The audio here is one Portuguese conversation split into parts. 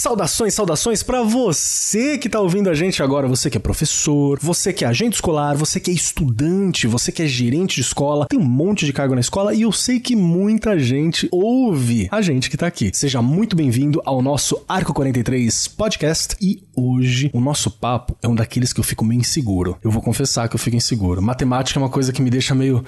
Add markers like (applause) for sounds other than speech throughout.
Saudações, saudações para você que tá ouvindo a gente agora, você que é professor, você que é agente escolar, você que é estudante, você que é gerente de escola, tem um monte de cargo na escola e eu sei que muita gente ouve a gente que tá aqui. Seja muito bem-vindo ao nosso Arco 43 podcast e hoje o nosso papo é um daqueles que eu fico meio inseguro. Eu vou confessar que eu fico inseguro. Matemática é uma coisa que me deixa meio,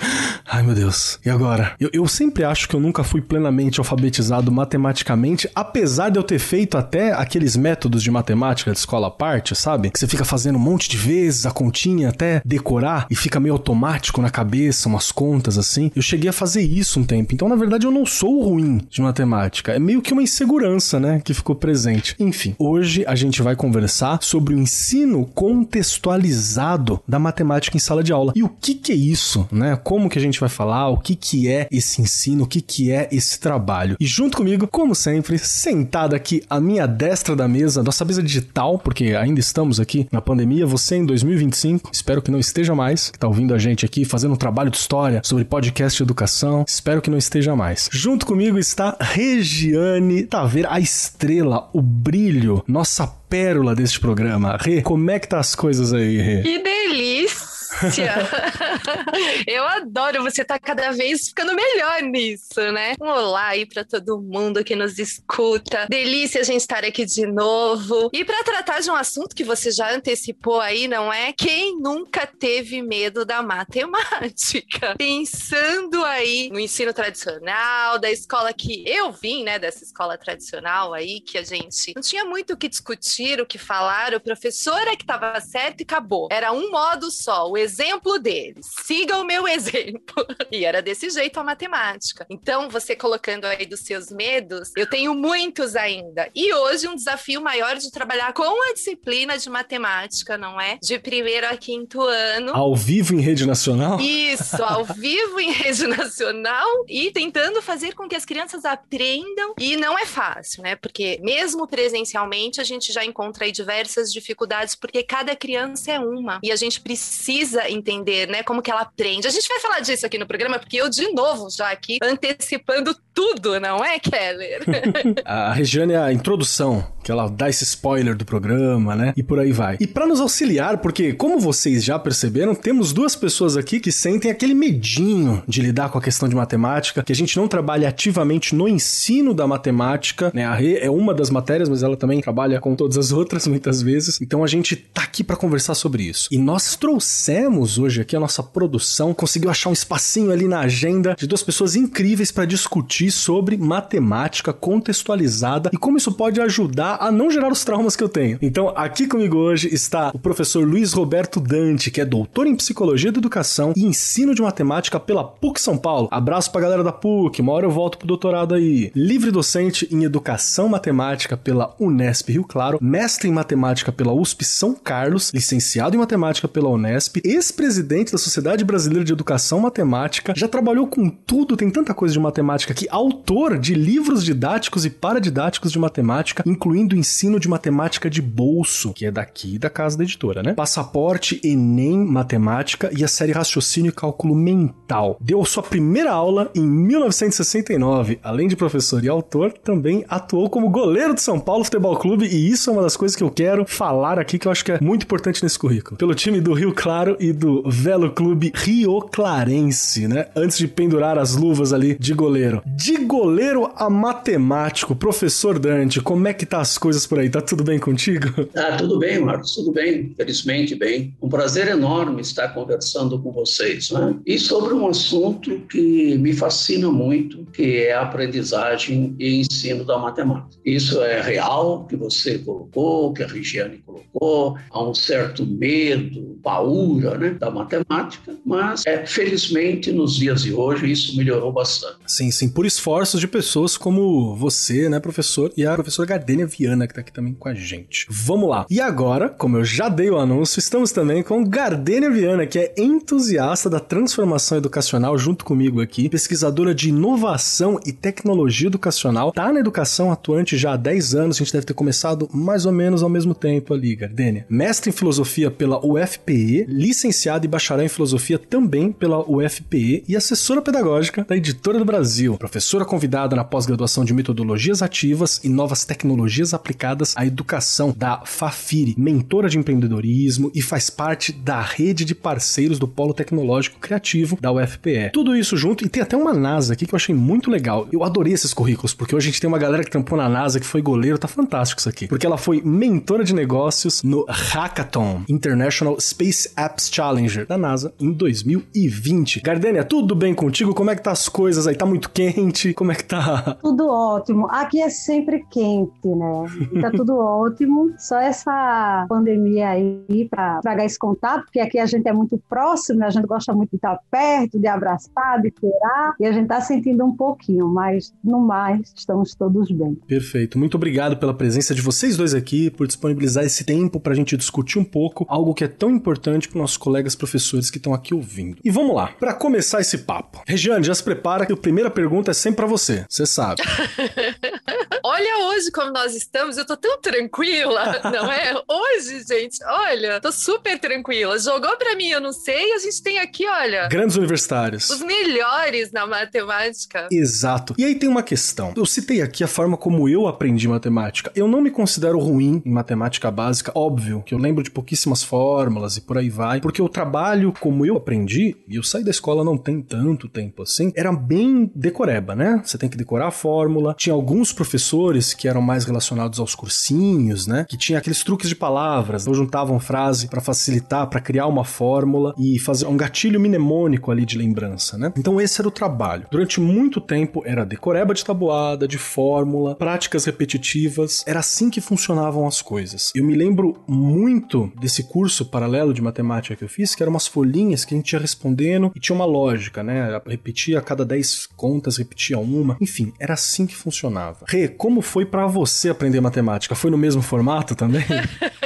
ai meu Deus, e agora? Eu, eu sempre acho que eu nunca fui plenamente alfabetizado matematicamente, apesar de eu ter feito até aqueles métodos de matemática de escola à parte, sabe? Que você fica fazendo um monte de vezes a continha até decorar e fica meio automático na cabeça, umas contas assim. Eu cheguei a fazer isso um tempo. Então, na verdade, eu não sou ruim de matemática. É meio que uma insegurança, né? Que ficou presente. Enfim, hoje a gente vai conversar sobre o ensino contextualizado da matemática em sala de aula. E o que que é isso, né? Como que a gente vai falar? O que que é esse ensino? O que que é esse trabalho? E junto comigo, como sempre, sentada aqui a minha destra da mesa, nossa mesa digital, porque ainda estamos aqui na pandemia, você em 2025, espero que não esteja mais, que tá ouvindo a gente aqui, fazendo um trabalho de história sobre podcast de educação, espero que não esteja mais. Junto comigo está Regiane Taveira, a estrela, o brilho, nossa pérola deste programa. Rê, como é que tá as coisas aí, Rê? Que delícia! (laughs) Eu adoro, você tá cada vez ficando melhor nisso, né? Um olá aí para todo mundo que nos escuta. Delícia a gente estar aqui de novo. E para tratar de um assunto que você já antecipou aí, não é? Quem nunca teve medo da matemática? (laughs) Pensando aí no ensino tradicional, da escola que eu vim, né, dessa escola tradicional aí, que a gente não tinha muito o que discutir, o que falar, o professor é que tava certo e acabou. Era um modo só, o exemplo deles. Siga o meu (laughs) exemplo. E era desse jeito a matemática. Então, você colocando aí dos seus medos, eu tenho muitos ainda. E hoje um desafio maior de trabalhar com a disciplina de matemática, não é? De primeiro a quinto ano. Ao vivo em rede nacional? Isso, (laughs) ao vivo em rede nacional e tentando fazer com que as crianças aprendam. E não é fácil, né? Porque mesmo presencialmente a gente já encontra aí diversas dificuldades, porque cada criança é uma. E a gente precisa precisa entender, né, como que ela aprende. A gente vai falar disso aqui no programa, porque eu, de novo, já aqui antecipando tudo, não é, Keller? (laughs) a Regiane é a introdução, que ela dá esse spoiler do programa, né? E por aí vai. E para nos auxiliar, porque como vocês já perceberam, temos duas pessoas aqui que sentem aquele medinho de lidar com a questão de matemática, que a gente não trabalha ativamente no ensino da matemática, né? A Rê é uma das matérias, mas ela também trabalha com todas as outras muitas vezes. Então a gente tá aqui para conversar sobre isso. E nós trouxemos hoje aqui a nossa produção, conseguiu achar um espacinho ali na agenda de duas pessoas incríveis para discutir sobre matemática contextualizada e como isso pode ajudar a não gerar os traumas que eu tenho. Então, aqui comigo hoje está o professor Luiz Roberto Dante, que é doutor em Psicologia da Educação e Ensino de Matemática pela PUC São Paulo. Abraço pra galera da PUC, uma hora eu volto pro doutorado aí. Livre docente em Educação Matemática pela Unesp Rio Claro, mestre em Matemática pela USP São Carlos, licenciado em Matemática pela Unesp, ex-presidente da Sociedade Brasileira de Educação Matemática, já trabalhou com tudo, tem tanta coisa de matemática que autor de livros didáticos e paradidáticos de matemática, incluindo ensino de matemática de bolso, que é daqui da casa da editora, né? Passaporte, Enem, matemática e a série Raciocínio e Cálculo Mental. Deu sua primeira aula em 1969. Além de professor e autor, também atuou como goleiro do São Paulo Futebol Clube e isso é uma das coisas que eu quero falar aqui que eu acho que é muito importante nesse currículo. Pelo time do Rio Claro e do Velo Clube Rio Clarense, né? Antes de pendurar as luvas ali de goleiro. De goleiro a matemático, professor Dante, como é que tá as coisas por aí? Tá tudo bem contigo? Tá tudo bem, Marcos, tudo bem, felizmente bem. Um prazer enorme estar conversando com vocês, né? E sobre um assunto que me fascina muito, que é a aprendizagem e ensino da matemática. Isso é real, que você colocou, que a Regiane colocou, há um certo medo, paura, né, da matemática, mas é, felizmente nos dias de hoje isso melhorou bastante. Sim, sim, por esforços de pessoas como você, né, professor, e a professora Gardênia Viana, que tá aqui também com a gente. Vamos lá. E agora, como eu já dei o anúncio, estamos também com Gardênia Viana, que é entusiasta da transformação educacional junto comigo aqui, pesquisadora de inovação e tecnologia educacional, tá na educação atuante já há 10 anos, a gente deve ter começado mais ou menos ao mesmo tempo ali, Gardênia. Mestre em filosofia pela UFPE, licenciada e bacharel em filosofia também pela UFPE e assessora pedagógica da Editora do Brasil, professora convidada na pós-graduação de metodologias ativas e novas tecnologias aplicadas à educação da Fafiri, mentora de empreendedorismo e faz parte da rede de parceiros do Polo Tecnológico Criativo da UFPE. Tudo isso junto e tem até uma NASA aqui que eu achei muito legal. Eu adorei esses currículos porque hoje a gente tem uma galera que trampou na NASA que foi goleiro, tá fantástico isso aqui. Porque ela foi mentora de negócios no Hackathon International Space Apps Challenger da NASA em 2020. Gardênia, tudo bem contigo? Como é que tá as coisas aí? Tá muito quente? Como é que tá? Tudo ótimo. Aqui é sempre quente, né? Tá tudo (laughs) ótimo. Só essa pandemia aí para tragar esse contato, porque aqui a gente é muito próximo, né? a gente gosta muito de estar perto, de abraçar, de curar, e a gente tá sentindo um pouquinho, mas no mais, estamos todos bem. Perfeito. Muito obrigado pela presença de vocês dois aqui, por disponibilizar esse tempo para a gente discutir um pouco algo que é tão importante para nossos colegas professores que estão aqui ouvindo. E vamos lá, para começar esse papo. Regiane, já se prepara que a primeira pergunta é sempre para você, você sabe. (laughs) olha hoje como nós estamos, eu tô tão tranquila, (laughs) não é? Hoje, gente, olha, tô super tranquila. Jogou para mim, eu não sei, a gente tem aqui, olha. Grandes universitários. Os melhores na matemática. Exato. E aí tem uma questão. Eu citei aqui a forma como eu aprendi matemática. Eu não me considero ruim em matemática básica, óbvio, que eu lembro de pouquíssimas fórmulas e por aí vai, porque o trabalho como eu aprendi, e eu saí da escola não tem tanto tempo assim, era bem decoreba, né? Você tem que decorar a fórmula. Tinha alguns professores que eram mais relacionados aos cursinhos, né? Que tinha aqueles truques de palavras, ou juntavam frase para facilitar, para criar uma fórmula e fazer um gatilho mnemônico ali de lembrança, né? Então esse era o trabalho. Durante muito tempo era decoreba de tabuada, de fórmula, práticas repetitivas. Era assim que funcionavam as coisas. Eu me lembro muito desse curso paralelo de matemática que eu fiz, que eram umas folhinhas que a gente ia respondendo e tinha uma lógica, né? Repetia a cada 10 contas, repetia uma. Enfim, era assim que funcionava. Rê, como foi para você aprender matemática? Foi no mesmo formato também? (laughs)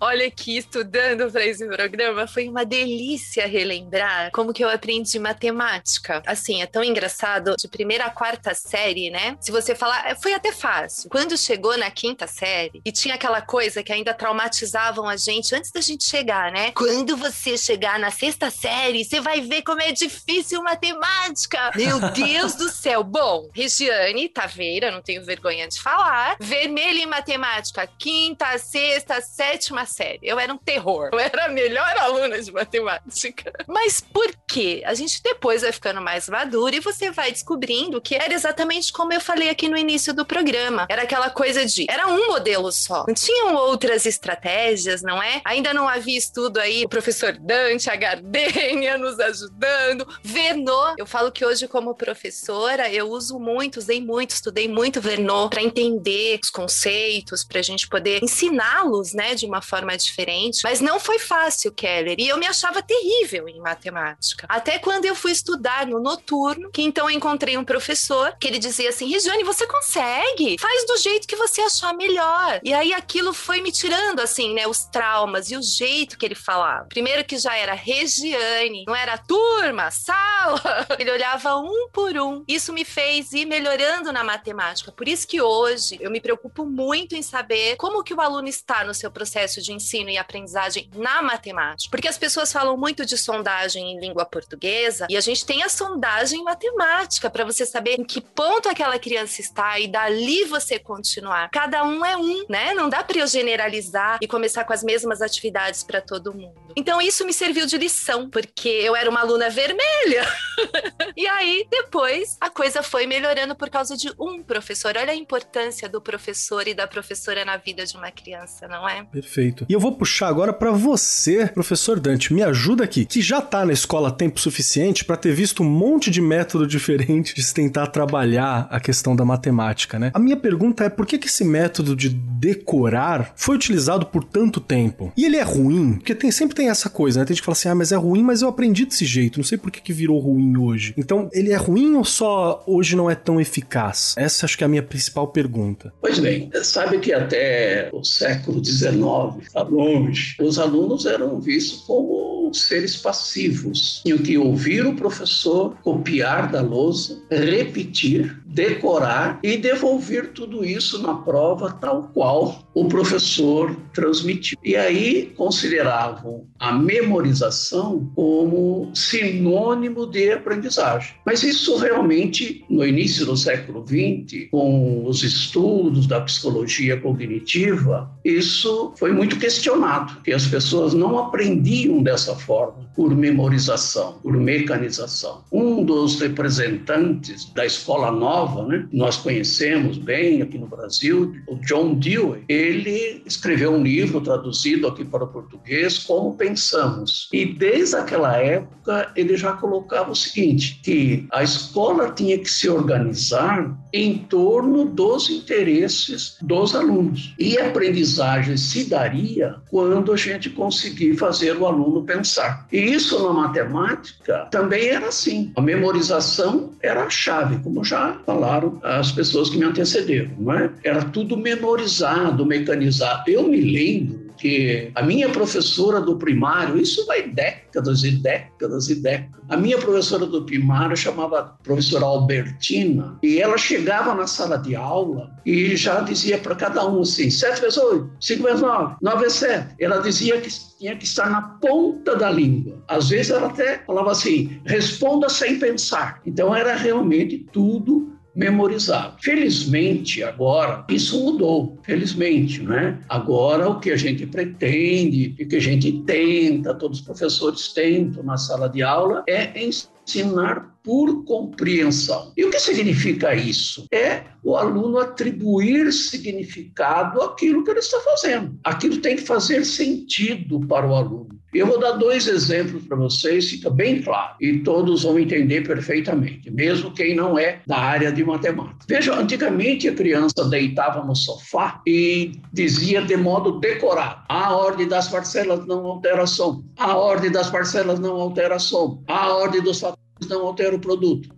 Olha aqui, estudando para esse programa, foi uma delícia relembrar como que eu aprendi matemática. Assim, é tão engraçado, de primeira a quarta série, né? Se você falar, é, foi até fácil. Quando chegou na quinta série, e tinha aquela coisa que ainda traumatizavam a gente antes da gente chegar, né? Quando você chegar na sexta série, você vai ver como é difícil matemática. Meu (laughs) Deus do céu. Bom, Regiane Taveira, não tenho vergonha de falar, vermelho em matemática, quinta, sexta, sétima série. Eu era um terror. Eu era a melhor aluna de matemática. Mas por quê? A gente depois vai ficando mais madura e você vai descobrindo que era exatamente como eu falei aqui no início do programa. Era aquela coisa de era um modelo só. Não tinham outras estratégias, não é? Ainda não havia estudo aí, o professor Dante, a Gardênia nos ajudando, Vernon. Eu falo que hoje, como professora, eu uso muito, usei muito, estudei muito Vernon para entender os conceitos, para a gente poder ensiná-los, né, de uma forma diferente. Mas não foi fácil, Keller. E eu me achava terrível em matemática. Até quando eu fui estudar no noturno, que então eu encontrei um professor que ele dizia assim: Regiane, você consegue? Faz do jeito que você achar melhor. E aí aquilo foi me tirando, assim, né, os traumas e o jeito que ele falava. Primeiro que já era Regiane, não era turma, sala. (laughs) Ele olhava um por um. Isso me fez ir melhorando na matemática. Por isso que hoje eu me preocupo muito em saber como que o aluno está no seu processo de ensino e aprendizagem na matemática. Porque as pessoas falam muito de sondagem em língua portuguesa e a gente tem a sondagem matemática para você saber em que ponto aquela criança está e dali você continuar. Cada um é um, né? Não dá para eu generalizar e começar com as mesmas atividades para todo mundo. Então isso me serviu de lição, porque eu era uma aluna vermelha. (laughs) e aí depois a coisa foi melhorando por causa de um professor. Olha a importância do professor e da professora na vida de uma criança, não é? Perfeito. Perfeito. E eu vou puxar agora para você, professor Dante. Me ajuda aqui, que já tá na escola tempo suficiente para ter visto um monte de método (laughs) diferente de se tentar trabalhar a questão da matemática, né? A minha pergunta é por que, que esse método de decorar foi utilizado por tanto tempo? E ele é ruim? Porque tem, sempre tem essa coisa, né? Tem gente que fala assim, ah, mas é ruim, mas eu aprendi desse jeito, não sei por que, que virou ruim hoje. Então, ele é ruim ou só hoje não é tão eficaz? Essa acho que é a minha principal pergunta. Pois bem, sabe que até o século XIX, tá longe, os alunos eram vistos como seres passivos. Tinham que ouvir o professor, copiar da lousa, repetir, decorar e devolver tudo isso na prova tal qual o professor transmitiu. E aí consideravam a memorização como sinônimo de aprendizagem. Mas isso realmente, no início do século XX, com os estudos da psicologia cognitiva, isso foi muito questionado, que as pessoas não aprendiam dessa forma, por memorização, por mecanização. Um dos representantes da escola nova, né, nós conhecemos bem aqui no Brasil, o John Dewey, ele escreveu um livro traduzido aqui para o português, Como Pensamos. E desde aquela época ele já colocava o seguinte, que a escola tinha que se organizar em torno dos interesses dos alunos. E a aprendizagem se daria quando a gente conseguir fazer o aluno pensar. E isso na matemática também era assim. A memorização era a chave, como já falaram as pessoas que me antecederam, não é? Era tudo memorizado, mecanizado. Eu me lembro que a minha professora do primário, isso vai décadas e décadas e décadas. A minha professora do primário chamava professora Albertina e ela chegava na sala de aula e já dizia para cada um assim: 7 vezes 8, 5 vezes 9, 9 vezes 7. Ela dizia que tinha que estar na ponta da língua. Às vezes ela até falava assim: responda sem pensar. Então era realmente tudo memorizado. Felizmente, agora, isso mudou, felizmente, né? Agora, o que a gente pretende, o que a gente tenta, todos os professores tentam na sala de aula, é ensinar por compreensão. E o que significa isso? É o aluno atribuir significado àquilo que ele está fazendo. Aquilo tem que fazer sentido para o aluno. Eu vou dar dois exemplos para vocês, fica bem claro, e todos vão entender perfeitamente, mesmo quem não é da área de matemática. Veja, antigamente a criança deitava no sofá e dizia de modo decorado: a ordem das parcelas não altera som, a ordem das parcelas não altera som, a ordem dos fatores não altera o produto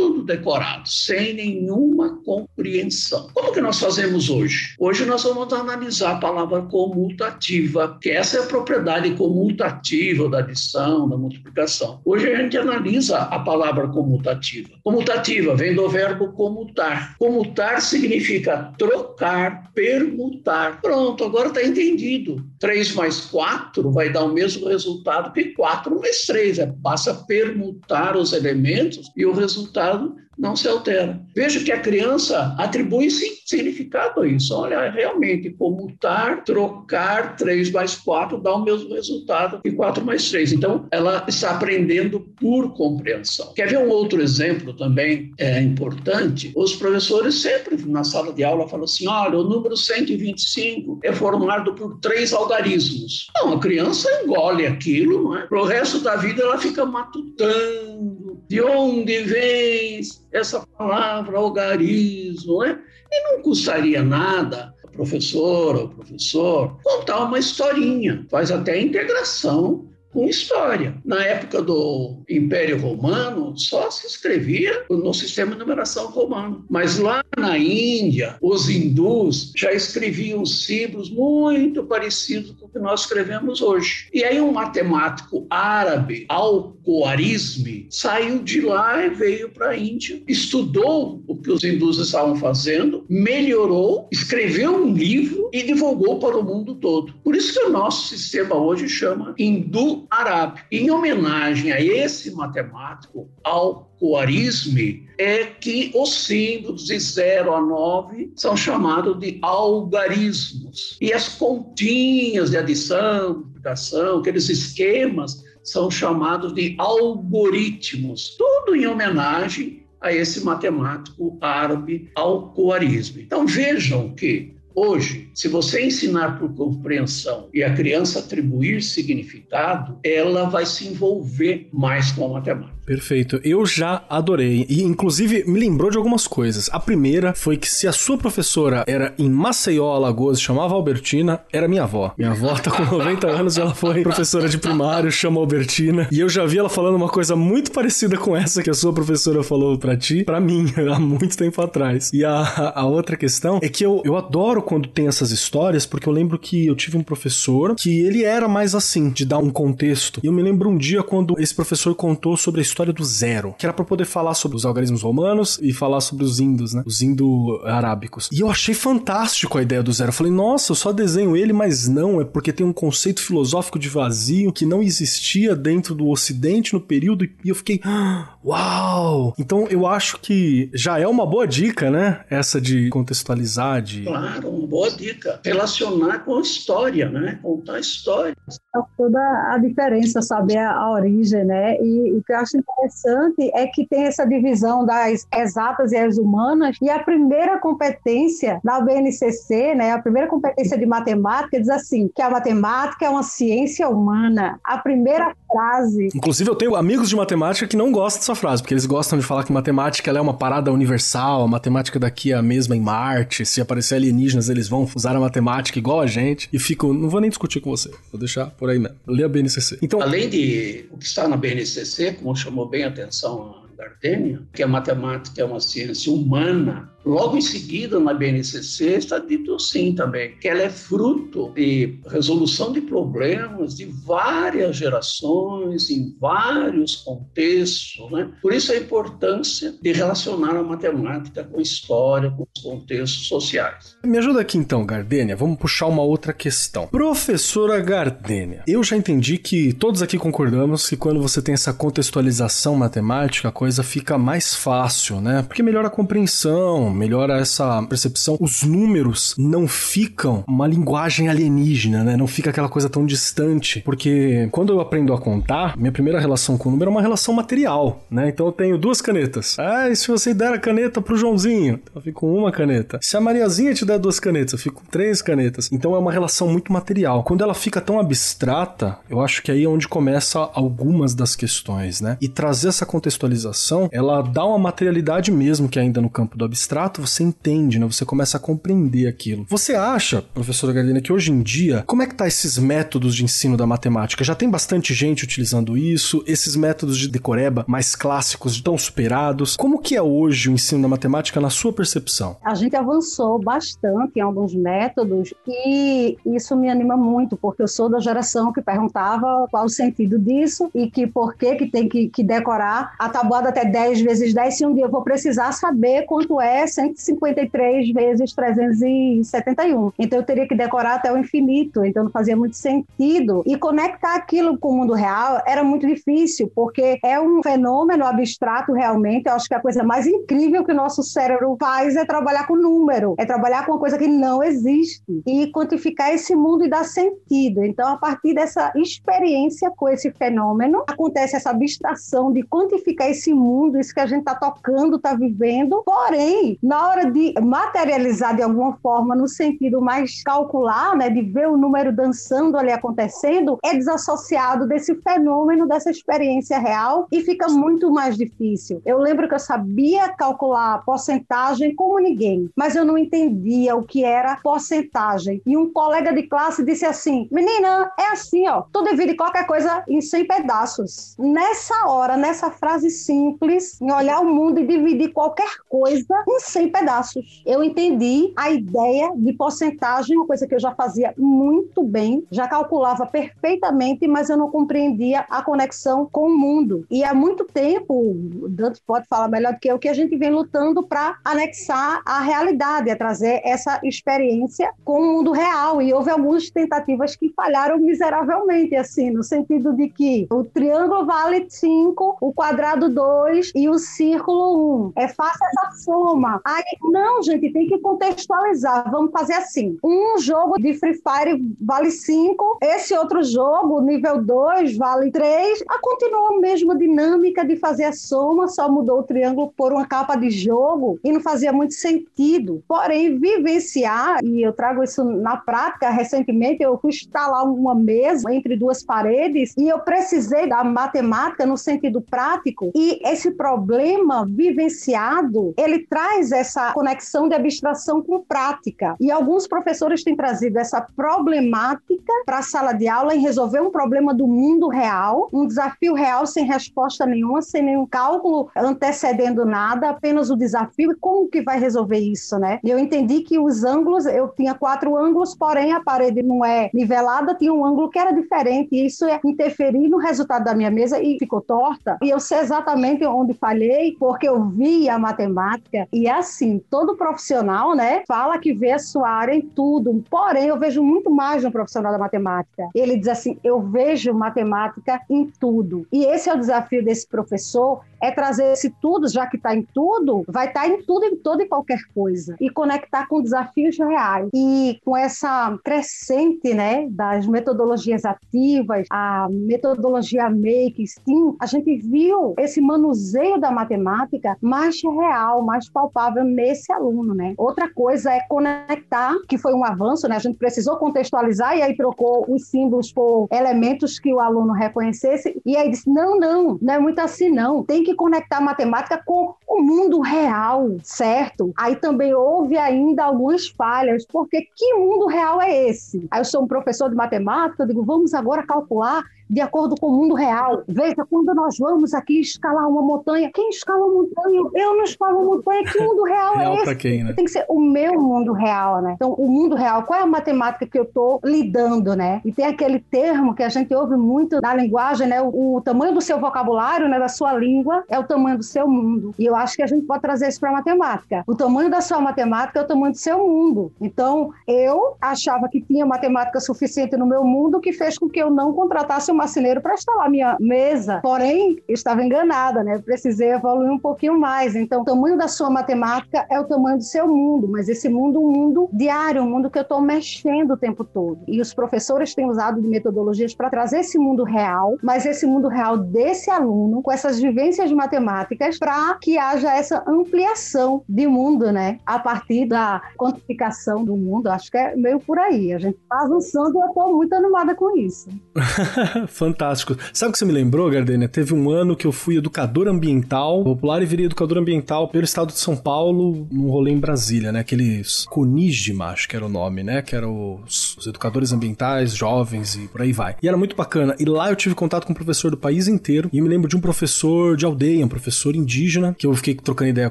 tudo decorado, sem nenhuma compreensão. Como que nós fazemos hoje? Hoje nós vamos analisar a palavra comutativa, que essa é a propriedade comutativa da adição, da multiplicação. Hoje a gente analisa a palavra comutativa. Comutativa vem do verbo comutar. Comutar significa trocar, permutar. Pronto, agora está entendido. 3 mais 4 vai dar o mesmo resultado que 4 mais 3. É, passa a permutar os elementos e o resultado resultado não se altera. Veja que a criança atribui significado a isso. Olha, realmente, comutar, trocar 3 mais 4 dá o mesmo resultado que 4 mais 3. Então, ela está aprendendo por compreensão. Quer ver um outro exemplo também é importante? Os professores sempre na sala de aula falam assim: olha, o número 125 é formado por três algarismos. Não, a criança engole aquilo, não é? Para o resto da vida ela fica matutando de onde vem essa palavra algarismo, né? E não custaria nada a professora ou professor contar uma historinha, faz até integração com história. Na época do Império Romano, só se escrevia no sistema de numeração romano. Mas lá na Índia, os hindus já escreviam símbolos muito parecidos com o que nós escrevemos hoje. E aí um matemático árabe, Al-Khwarizmi, saiu de lá e veio para a Índia, estudou o que os hindus estavam fazendo, melhorou, escreveu um livro e divulgou para o mundo todo. Por isso que o nosso sistema hoje chama hindu arábico. Em homenagem a esse matemático, ao Khwarizmi, é que os símbolos de 0 a 9 são chamados de algarismos. E as continhas de adição, multiplicação, aqueles esquemas, são chamados de algoritmos. Tudo em homenagem a esse matemático árabe, ao Khwarizmi. Então vejam que Hoje, se você ensinar por compreensão e a criança atribuir significado, ela vai se envolver mais com a matemática. Perfeito. Eu já adorei. E, inclusive, me lembrou de algumas coisas. A primeira foi que se a sua professora era em Maceió, Alagoas, chamava Albertina, era minha avó. Minha avó tá com 90 (laughs) anos ela foi professora de primário, chama Albertina. E eu já vi ela falando uma coisa muito parecida com essa que a sua professora falou para ti, para mim, (laughs) há muito tempo atrás. E a, a outra questão é que eu, eu adoro quando tem essas histórias, porque eu lembro que eu tive um professor que ele era mais assim, de dar um contexto. E eu me lembro um dia quando esse professor contou sobre a história história do zero, que era para poder falar sobre os algarismos romanos e falar sobre os indos, né? Os indo-arábicos. E eu achei fantástico a ideia do zero. Eu falei, nossa, eu só desenho ele, mas não, é porque tem um conceito filosófico de vazio que não existia dentro do ocidente no período e eu fiquei, ah, uau! Então eu acho que já é uma boa dica, né? Essa de contextualizar, de... Claro, uma boa dica. Relacionar com a história, né? Contar a história. É toda a diferença, saber a, a origem, né? E o que eu acho interessante é que tem essa divisão das exatas e as humanas, e a primeira competência da BNCC, né, a primeira competência de matemática, diz assim, que a matemática é uma ciência humana. A primeira frase... Inclusive, eu tenho amigos de matemática que não gostam dessa frase, porque eles gostam de falar que matemática é uma parada universal, a matemática daqui é a mesma em Marte, se aparecer alienígenas, eles vão usar a matemática igual a gente, e fico, não vou nem discutir com você, vou deixar por aí mesmo. Lê a BNCC. Então, Além de o que está na BNCC, como chamou bem a atenção a Gardênia, que a matemática é uma ciência humana, Logo em seguida, na BNCC, está dito sim também, que ela é fruto de resolução de problemas de várias gerações, em vários contextos. Né? Por isso a importância de relacionar a matemática com a história, com os contextos sociais. Me ajuda aqui então, Gardênia, vamos puxar uma outra questão. Professora Gardênia, eu já entendi que todos aqui concordamos que quando você tem essa contextualização matemática, a coisa fica mais fácil, né? Porque melhora a compreensão, melhora essa percepção. Os números não ficam uma linguagem alienígena, né? Não fica aquela coisa tão distante. Porque quando eu aprendo a contar, minha primeira relação com o número é uma relação material, né? Então eu tenho duas canetas. Ah, e se você der a caneta pro Joãozinho? Então eu fico com uma caneta. Se a Mariazinha te der duas canetas, eu fico com três canetas. Então é uma relação muito material. Quando ela fica tão abstrata, eu acho que aí é onde começa algumas das questões, né? E trazer essa contextualização, ela dá uma materialidade mesmo que ainda no campo do abstrato fato você entende, né? Você começa a compreender aquilo. Você acha, professora Gardena, que hoje em dia, como é que tá esses métodos de ensino da matemática? Já tem bastante gente utilizando isso? Esses métodos de decoreba mais clássicos estão superados? Como que é hoje o ensino da matemática na sua percepção? A gente avançou bastante em alguns métodos e isso me anima muito, porque eu sou da geração que perguntava qual o sentido disso e que por que que tem que, que decorar a tabuada até 10 vezes 10 se um dia eu vou precisar saber quanto é 153 vezes 371. Então eu teria que decorar até o infinito, então não fazia muito sentido. E conectar aquilo com o mundo real era muito difícil, porque é um fenômeno abstrato realmente. Eu acho que a coisa mais incrível que o nosso cérebro faz é trabalhar com número, é trabalhar com uma coisa que não existe e quantificar esse mundo e dar sentido. Então, a partir dessa experiência com esse fenômeno, acontece essa abstração de quantificar esse mundo, isso que a gente está tocando, está vivendo, porém, na hora de materializar de alguma forma, no sentido mais calcular, né, de ver o número dançando ali acontecendo, é desassociado desse fenômeno, dessa experiência real e fica muito mais difícil. Eu lembro que eu sabia calcular porcentagem como ninguém, mas eu não entendia o que era porcentagem. E um colega de classe disse assim: Menina, é assim, ó, tu divide qualquer coisa em 100 pedaços. Nessa hora, nessa frase simples, em olhar o mundo e dividir qualquer coisa em 100 pedaços. Eu entendi a ideia de porcentagem, uma coisa que eu já fazia muito bem, já calculava perfeitamente, mas eu não compreendia a conexão com o mundo. E há muito tempo, o Dante pode falar melhor do que eu, que a gente vem lutando para anexar a realidade, a trazer essa experiência com o mundo real. E houve algumas tentativas que falharam miseravelmente, assim, no sentido de que o triângulo vale 5, o quadrado 2 e o círculo 1. Um. É fácil essa soma, Aí, não, gente, tem que contextualizar. Vamos fazer assim: um jogo de Free Fire vale 5, esse outro jogo, nível 2, vale 3. A continua a mesma dinâmica de fazer a soma, só mudou o triângulo por uma capa de jogo e não fazia muito sentido. Porém, vivenciar, e eu trago isso na prática, recentemente eu fui instalar uma mesa entre duas paredes e eu precisei da matemática no sentido prático e esse problema vivenciado, ele traz essa conexão de abstração com prática. E alguns professores têm trazido essa problemática para a sala de aula em resolver um problema do mundo real, um desafio real sem resposta nenhuma, sem nenhum cálculo antecedendo nada, apenas o desafio e como que vai resolver isso, né? Eu entendi que os ângulos, eu tinha quatro ângulos, porém a parede não é nivelada, tinha um ângulo que era diferente, e isso ia interferir no resultado da minha mesa e ficou torta. E eu sei exatamente onde falhei, porque eu vi a matemática, e é assim, todo profissional, né, fala que vê a sua área em tudo, porém eu vejo muito mais no profissional da matemática. Ele diz assim: eu vejo matemática em tudo. E esse é o desafio desse professor, é trazer esse tudo, já que está em tudo, vai estar tá em tudo, em toda e qualquer coisa. E conectar com desafios reais. E com essa crescente, né, das metodologias ativas, a metodologia Make, Steam, a gente viu esse manuseio da matemática mais real, mais palpável nesse aluno, né? Outra coisa é conectar, que foi um avanço, né? A gente precisou contextualizar e aí trocou os símbolos por elementos que o aluno reconhecesse. E aí disse: não, não, não é muito assim, não. Tem que que conectar a matemática com o mundo real, certo? Aí também houve ainda algumas falhas, porque que mundo real é esse? Aí eu sou um professor de matemática, eu digo, vamos agora calcular de acordo com o mundo real. Veja, quando nós vamos aqui escalar uma montanha, quem escala uma montanha? Eu não escalo uma montanha, que mundo real, real é esse? Quem, né? Tem que ser o meu mundo real, né? Então, o mundo real, qual é a matemática que eu estou lidando, né? E tem aquele termo que a gente ouve muito na linguagem, né? O, o tamanho do seu vocabulário, né? Da sua língua é o tamanho do seu mundo. E eu acho que a gente pode trazer isso para a matemática. O tamanho da sua matemática é o tamanho do seu mundo. Então, eu achava que tinha matemática suficiente no meu mundo, que fez com que eu não contratasse uma marceneiro para instalar minha mesa. Porém, estava enganada, né? Precisei evoluir um pouquinho mais. Então, o tamanho da sua matemática é o tamanho do seu mundo, mas esse mundo é um mundo diário, um mundo que eu estou mexendo o tempo todo. E os professores têm usado de metodologias para trazer esse mundo real, mas esse mundo real desse aluno, com essas vivências matemáticas, para que haja essa ampliação de mundo, né? A partir da quantificação do mundo. Acho que é meio por aí. A gente está avançando e eu estou muito animada com isso. (laughs) Fantástico. Sabe o que você me lembrou, Gardenia? Teve um ano que eu fui educador ambiental, popular e virei educador ambiental pelo estado de São Paulo, num rolê em Brasília, né? Aqueles Conigma, acho que era o nome, né? Que eram os, os, educadores ambientais, jovens e por aí vai. E era muito bacana. E lá eu tive contato com um professor do país inteiro. E eu me lembro de um professor de aldeia, um professor indígena, que eu fiquei trocando ideia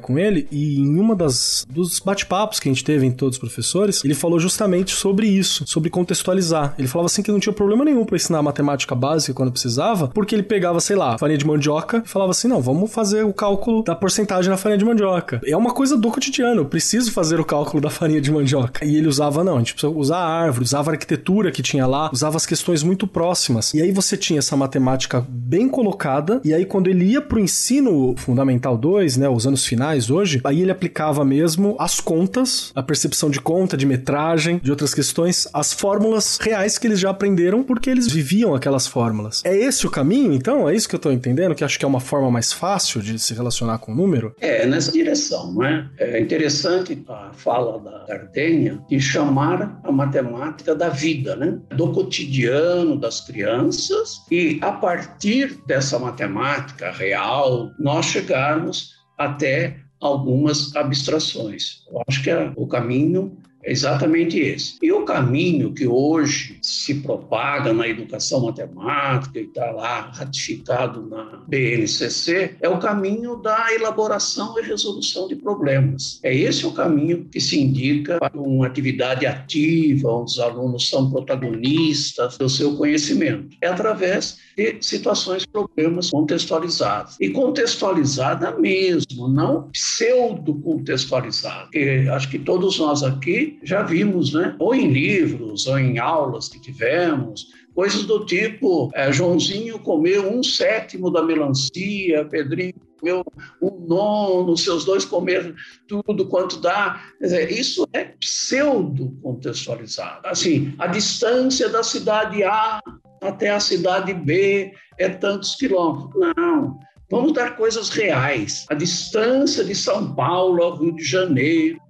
com ele. E em uma das dos bate-papos que a gente teve em todos os professores, ele falou justamente sobre isso, sobre contextualizar. Ele falava assim que não tinha problema nenhum para ensinar matemática básica básica quando precisava, porque ele pegava, sei lá, farinha de mandioca e falava assim: não, vamos fazer o cálculo da porcentagem na farinha de mandioca. É uma coisa do cotidiano, eu preciso fazer o cálculo da farinha de mandioca. E ele usava, não, a gente precisa usar a árvore, usava a arquitetura que tinha lá, usava as questões muito próximas. E aí você tinha essa matemática bem colocada, e aí quando ele ia pro ensino fundamental 2, né, os anos finais hoje, aí ele aplicava mesmo as contas, a percepção de conta, de metragem, de outras questões, as fórmulas reais que eles já aprenderam porque eles viviam aquelas fórmulas. É esse o caminho, então? É isso que eu estou entendendo? Que acho que é uma forma mais fácil de se relacionar com o número? É, nessa direção, não é? É interessante a fala da Gardenia de chamar a matemática da vida, né? Do cotidiano das crianças e a partir dessa matemática real, nós chegarmos até algumas abstrações. Eu acho que é o caminho é exatamente esse. E o caminho que hoje se propaga na educação matemática e está lá ratificado na BNCC é o caminho da elaboração e resolução de problemas. É esse o caminho que se indica para uma atividade ativa, onde os alunos são protagonistas do seu conhecimento. É através de situações, problemas contextualizados. E contextualizada mesmo, não pseudo-contextualizada. Acho que todos nós aqui já vimos, né? ou em livros, ou em aulas que tivemos, coisas do tipo: é, Joãozinho comeu um sétimo da melancia, Pedrinho comeu um nono, seus dois comeram tudo quanto dá. Dizer, isso é pseudo contextualizado. Assim, a distância da cidade A até a cidade B é tantos quilômetros. Não. Vamos dar coisas reais. A distância de São Paulo ao Rio de Janeiro,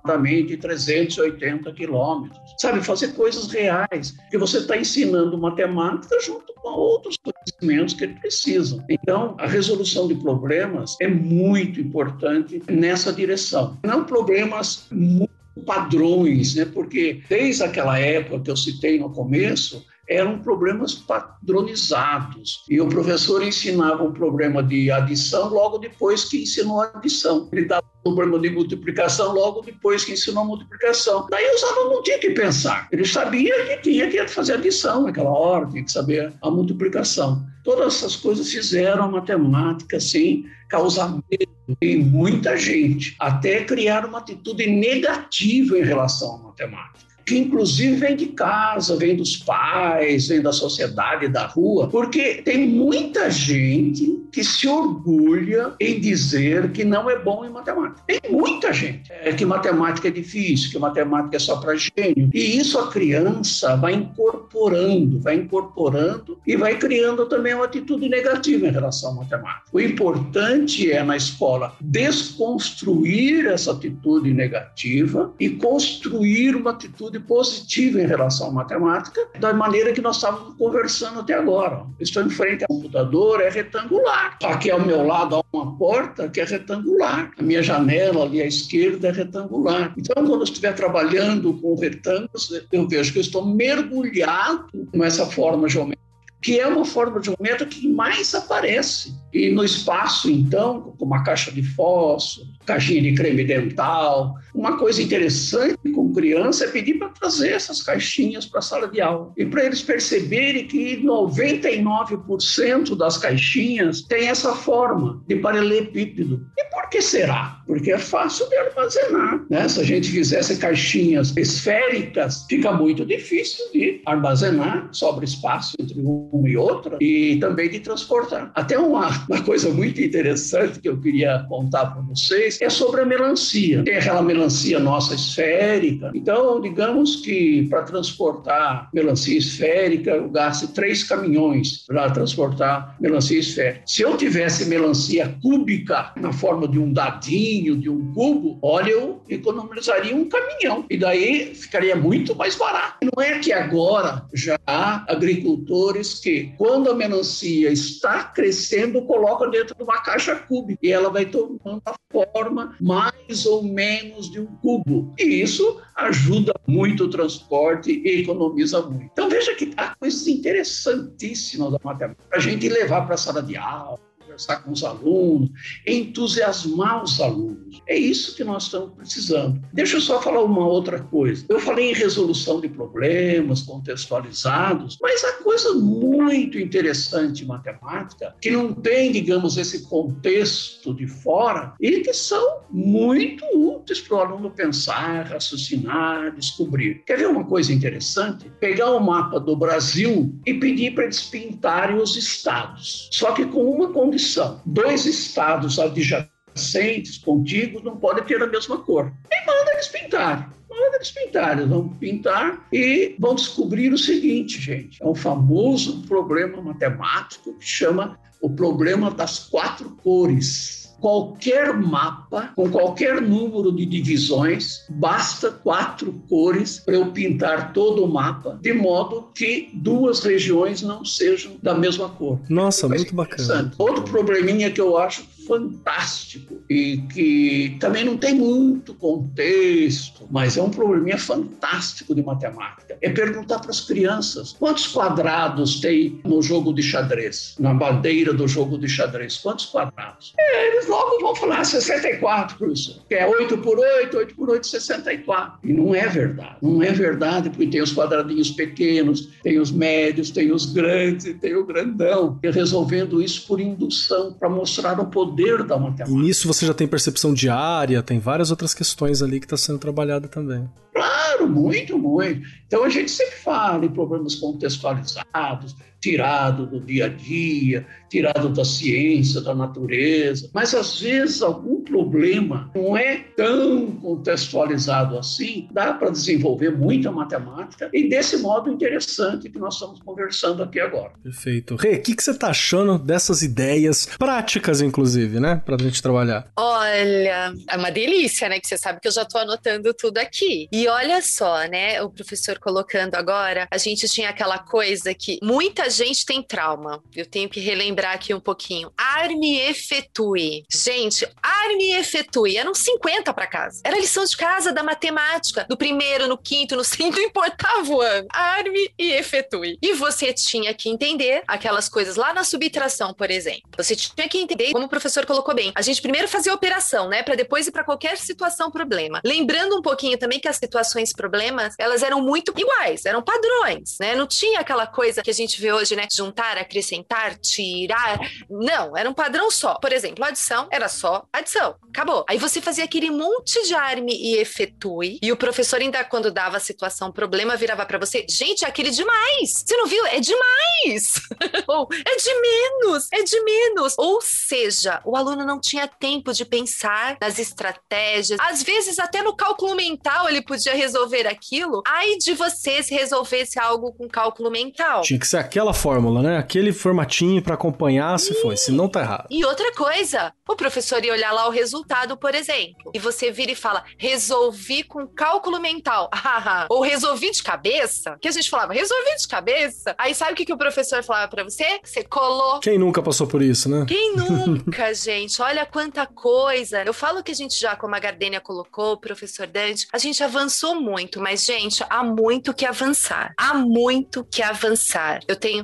aproximadamente 380 quilômetros. Sabe, fazer coisas reais, que você está ensinando matemática junto com outros conhecimentos que precisam. Então, a resolução de problemas é muito importante nessa direção. Não problemas muito padrões, né? porque desde aquela época que eu citei no começo, eram problemas padronizados. E o professor ensinava um problema de adição logo depois que ensinou a adição. Ele dava um problema de multiplicação logo depois que ensinou a multiplicação. Daí os alunos não tinham que pensar. Ele sabia que tinha que fazer adição naquela hora, tinha que saber a multiplicação. Todas essas coisas fizeram a matemática, assim, causar medo em muita gente, até criar uma atitude negativa em relação à matemática que inclusive vem de casa, vem dos pais, vem da sociedade, da rua, porque tem muita gente que se orgulha em dizer que não é bom em matemática. Tem muita gente é, que matemática é difícil, que matemática é só para gênio. E isso a criança vai incorporando, vai incorporando e vai criando também uma atitude negativa em relação à matemática. O importante é, na escola, desconstruir essa atitude negativa e construir uma atitude positiva em relação à matemática, da maneira que nós estávamos conversando até agora. Estou em frente ao computador, é retangular. Aqui ao meu lado há uma porta que é retangular. A minha janela ali à esquerda é retangular. Então, quando eu estiver trabalhando com retângulos, eu vejo que eu estou mergulhado nessa forma geométrica que é uma forma método que mais aparece. E no espaço, então, com uma caixa de fósforo, caixinha de creme dental. Uma coisa interessante com criança é pedir para trazer essas caixinhas para a sala de aula. E para eles perceberem que 99% das caixinhas tem essa forma de paralelepípedo. E por que será? Porque é fácil de armazenar. Né? Se a gente fizesse caixinhas esféricas, fica muito difícil de armazenar, sobra espaço entre uma e outra, e também de transportar. Até uma, uma coisa muito interessante que eu queria contar para vocês é sobre a melancia. Tem aquela melancia nossa esférica. Então, digamos que para transportar melancia esférica, eu gasto três caminhões para transportar melancia esférica. Se eu tivesse melancia cúbica na forma de um dadinho, de um cubo, olha, eu economizaria um caminhão. E daí ficaria muito mais barato. Não é que agora já há agricultores que, quando a melancia está crescendo, colocam dentro de uma caixa cúbica e ela vai tomando a forma mais ou menos de um cubo. E isso ajuda muito o transporte e economiza muito. Então veja que há coisas interessantíssimas da matemática para a gente levar para a sala de aula conversar com os alunos, entusiasmar os alunos. É isso que nós estamos precisando. Deixa eu só falar uma outra coisa. Eu falei em resolução de problemas contextualizados, mas há coisa muito interessante em matemática que não tem, digamos, esse contexto de fora e que são muito úteis para o aluno pensar, raciocinar, descobrir. Quer ver uma coisa interessante? Pegar o mapa do Brasil e pedir para eles pintarem os estados, só que com uma condição Dois estados adjacentes, contíguos, não podem ter a mesma cor. E manda eles pintarem. Manda eles pintarem. Vão pintar e vão descobrir o seguinte, gente. É um famoso problema matemático que chama o problema das quatro cores qualquer mapa, com qualquer número de divisões, basta quatro cores para eu pintar todo o mapa, de modo que duas regiões não sejam da mesma cor. Nossa, muito bacana. Outro probleminha que eu acho fantástico e que também não tem muito contexto, mas é um probleminha fantástico de matemática. É perguntar para as crianças quantos quadrados tem no jogo de xadrez, na bandeira do jogo de xadrez. Quantos quadrados? É, eles logo vão falar 64, professor. Que é 8 por 8, 8 por 8, 64. E não é verdade. Não é verdade, porque tem os quadradinhos pequenos, tem os médios, tem os grandes tem o grandão. E resolvendo isso por indução, para mostrar o poder poder da matemática. E nisso você já tem percepção de área, tem várias outras questões ali que está sendo trabalhada também. Claro, muito, muito. Então a gente sempre fala em problemas contextualizados, tirado do dia a dia, tirado da ciência, da natureza, mas às vezes algum problema não é tão contextualizado assim, dá para desenvolver muita matemática e desse modo interessante que nós estamos conversando aqui agora. Perfeito. Rê, o que, que você está achando dessas ideias práticas, inclusive, né, para a gente trabalhar? Olha, é uma delícia, né, que você sabe que eu já estou anotando tudo aqui. E olha só, né, o professor colocando agora, a gente tinha aquela coisa que muita gente tem trauma. Eu tenho que relembrar lembrar aqui um pouquinho. Arme efetue. Gente, arme efetue. Eram 50 para casa. Era lição de casa da matemática, do primeiro, no quinto, no (laughs) sexto, não importava o ano. Arme e efetue. E você tinha que entender aquelas coisas lá na subtração, por exemplo. Você tinha que entender, como o professor colocou bem, a gente primeiro fazia a operação, né, para depois ir para qualquer situação problema. Lembrando um pouquinho também que as situações problemas, elas eram muito iguais, eram padrões, né? Não tinha aquela coisa que a gente vê né, juntar, acrescentar, tirar. Não, era um padrão só. Por exemplo, adição era só adição. Acabou. Aí você fazia aquele monte de arme e efetue. E o professor, ainda quando dava a situação, problema, virava para você: gente, é aquele demais. Você não viu? É demais. (laughs) Ou é de menos. É de menos. Ou seja, o aluno não tinha tempo de pensar nas estratégias. Às vezes, até no cálculo mental, ele podia resolver aquilo. Ai de você se resolvesse algo com cálculo mental. Tinha que ser aquela fórmula, né? Aquele formatinho para acompanhar se foi, se não tá errado. E outra coisa, o professor ia olhar lá o resultado, por exemplo, e você vira e fala, resolvi com cálculo mental, (laughs) ou resolvi de cabeça, que a gente falava, resolvi de cabeça. Aí sabe o que, que o professor falava para você? Você colou. Quem nunca passou por isso, né? Quem nunca, (laughs) gente? Olha quanta coisa. Eu falo que a gente já, como a Gardênia colocou, o professor Dante, a gente avançou muito, mas, gente, há muito que avançar. Há muito que avançar. Eu tenho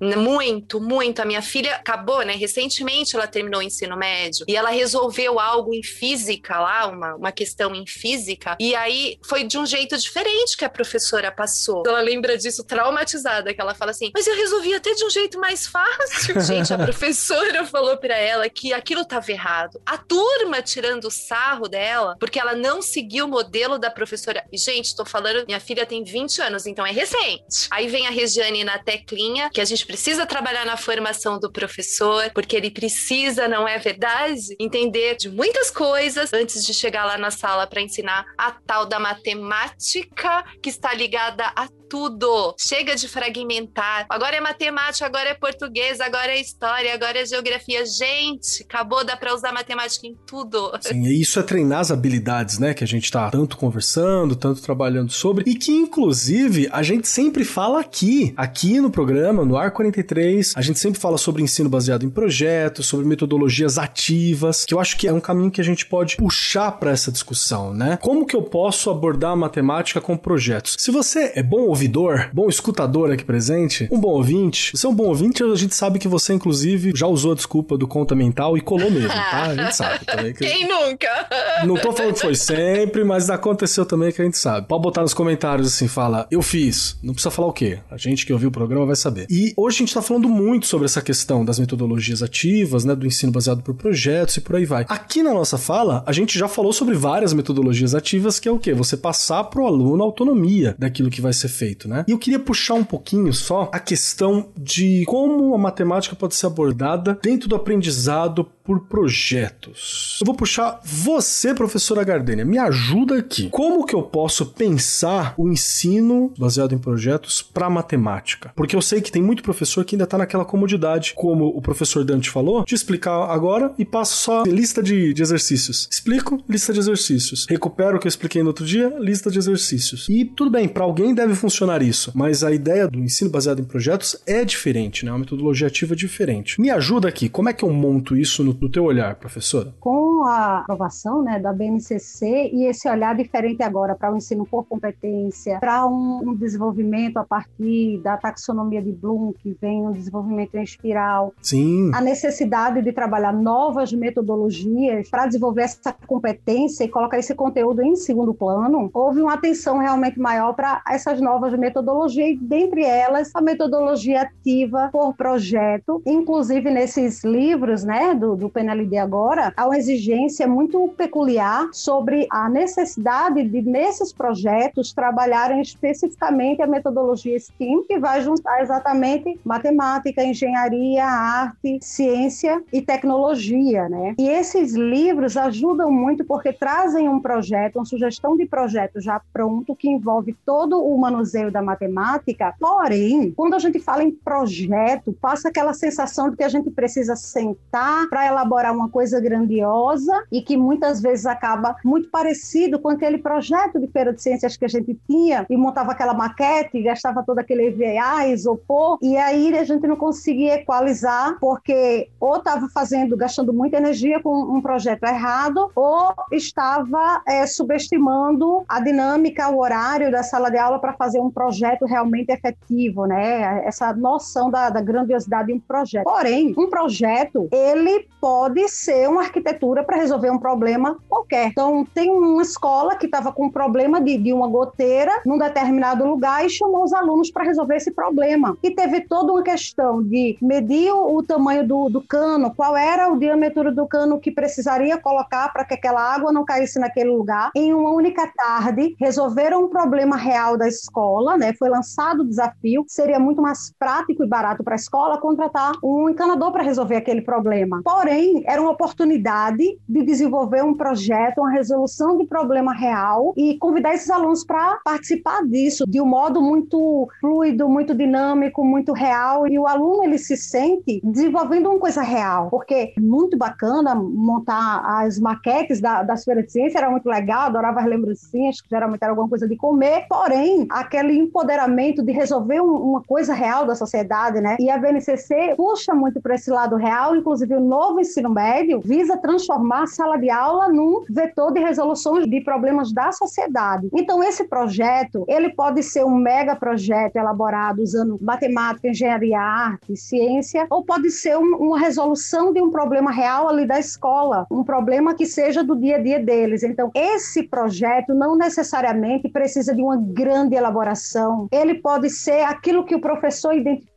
muito, muito. A minha filha acabou, né? Recentemente ela terminou o ensino médio e ela resolveu algo em física lá, uma, uma questão em física, e aí foi de um jeito diferente que a professora passou. Ela lembra disso traumatizada, que ela fala assim: Mas eu resolvi até de um jeito mais fácil. (laughs) Gente, a professora falou para ela que aquilo estava errado. A turma tirando sarro dela, porque ela não seguiu o modelo da professora. E, gente, tô falando, minha filha tem 20 anos, então é recente. Aí vem a Regiane na teclinha, que a gente precisa trabalhar na formação do professor, porque ele precisa, não é verdade? Entender de muitas coisas antes de chegar lá na sala para ensinar a tal da matemática que está ligada a tudo. Chega de fragmentar. Agora é matemática, agora é português, agora é história, agora é geografia. Gente, acabou, dá para usar matemática em tudo. Sim, e isso é treinar as habilidades, né? Que a gente tá tanto conversando, tanto trabalhando sobre, e que inclusive a gente sempre fala aqui, aqui no programa, no Ar 43, a gente sempre fala sobre ensino baseado em projetos, sobre metodologias ativas, que eu acho que é um caminho que a gente pode puxar para essa discussão, né? Como que eu posso abordar a matemática com projetos? Se você é bom ouvidor, bom escutador aqui presente, um bom ouvinte. Você é um bom ouvinte, a gente sabe que você, inclusive, já usou a desculpa do conta mental e colou mesmo, tá? A gente sabe também. Que... (laughs) Quem nunca? (laughs) Não tô falando que foi sempre, mas aconteceu também que a gente sabe. Pode botar nos comentários assim, fala, eu fiz. Não precisa falar o quê. A gente que ouviu o programa vai saber. E hoje a gente tá falando muito sobre essa questão das metodologias ativas, né? Do ensino baseado por projetos e por aí vai. Aqui na nossa fala, a gente já falou sobre várias metodologias ativas, que é o quê? Você passar pro aluno a autonomia daquilo que vai ser feito feito, né? E eu queria puxar um pouquinho só a questão de como a matemática pode ser abordada dentro do aprendizado por projetos. Eu vou puxar você, professora Gardênia, me ajuda aqui. Como que eu posso pensar o ensino baseado em projetos para matemática? Porque eu sei que tem muito professor que ainda está naquela comodidade, como o professor Dante falou, de explicar agora e passo só lista de, de exercícios. Explico, lista de exercícios. Recupero o que eu expliquei no outro dia, lista de exercícios. E tudo bem, para alguém deve funcionar isso, mas a ideia do ensino baseado em projetos é diferente, né? Uma metodologia ativa diferente. Me ajuda aqui, como é que eu monto isso no do teu olhar, professora? Com a aprovação né, da BNCC e esse olhar diferente agora para o ensino por competência, para um, um, desenvolvimento a partir da taxonomia de Bloom, que vem um desenvolvimento em espiral. Sim. A necessidade de trabalhar novas metodologias para desenvolver essa competência e colocar esse conteúdo em segundo plano, houve uma atenção realmente maior para essas novas metodologias, dentre elas a metodologia ativa por projeto, inclusive nesses livros né, do, do PNLD agora, há uma exigência inteligência muito peculiar sobre a necessidade de, nesses projetos, trabalharem especificamente a metodologia STEAM, que vai juntar exatamente matemática, engenharia, arte, ciência e tecnologia, né? E esses livros ajudam muito porque trazem um projeto, uma sugestão de projeto já pronto que envolve todo o manuseio da matemática. Porém, quando a gente fala em projeto, passa aquela sensação de que a gente precisa sentar para elaborar uma coisa grandiosa e que muitas vezes acaba muito parecido com aquele projeto de feira de ciências que a gente tinha e montava aquela maquete, gastava todo aquele EVA, isopor, e aí a gente não conseguia equalizar porque ou estava fazendo, gastando muita energia com um projeto errado, ou estava é, subestimando a dinâmica, o horário da sala de aula para fazer um projeto realmente efetivo, né? Essa noção da, da grandiosidade de um projeto. Porém, um projeto, ele pode ser uma arquitetura para resolver um problema qualquer. Então, tem uma escola que estava com um problema de, de uma goteira num determinado lugar e chamou os alunos para resolver esse problema. E teve toda uma questão de medir o, tamanho do, do cano, qual era o diâmetro do cano que precisaria colocar para que aquela água não caísse naquele lugar. Em uma única tarde, resolveram um problema real da escola, né? Foi lançado o desafio. Seria muito mais prático e barato para a escola contratar um encanador para resolver aquele problema. Porém, era uma oportunidade de desenvolver um projeto, uma resolução de problema real e convidar esses alunos para participar disso de um modo muito fluido, muito dinâmico, muito real. E o aluno ele se sente desenvolvendo uma coisa real, porque é muito bacana montar as maquetes da, das feiras de ciência, era muito legal, adorava as lembrancinhas, que geralmente era alguma coisa de comer, porém, aquele empoderamento de resolver um, uma coisa real da sociedade, né? E a BNCC puxa muito para esse lado real, inclusive o novo ensino médio visa transformar a sala de aula num vetor de resolução de problemas da sociedade. Então, esse projeto, ele pode ser um mega projeto elaborado usando matemática, engenharia, arte, ciência, ou pode ser um, uma resolução de um problema real ali da escola, um problema que seja do dia a dia deles. Então, esse projeto não necessariamente precisa de uma grande elaboração. Ele pode ser aquilo que o professor identifica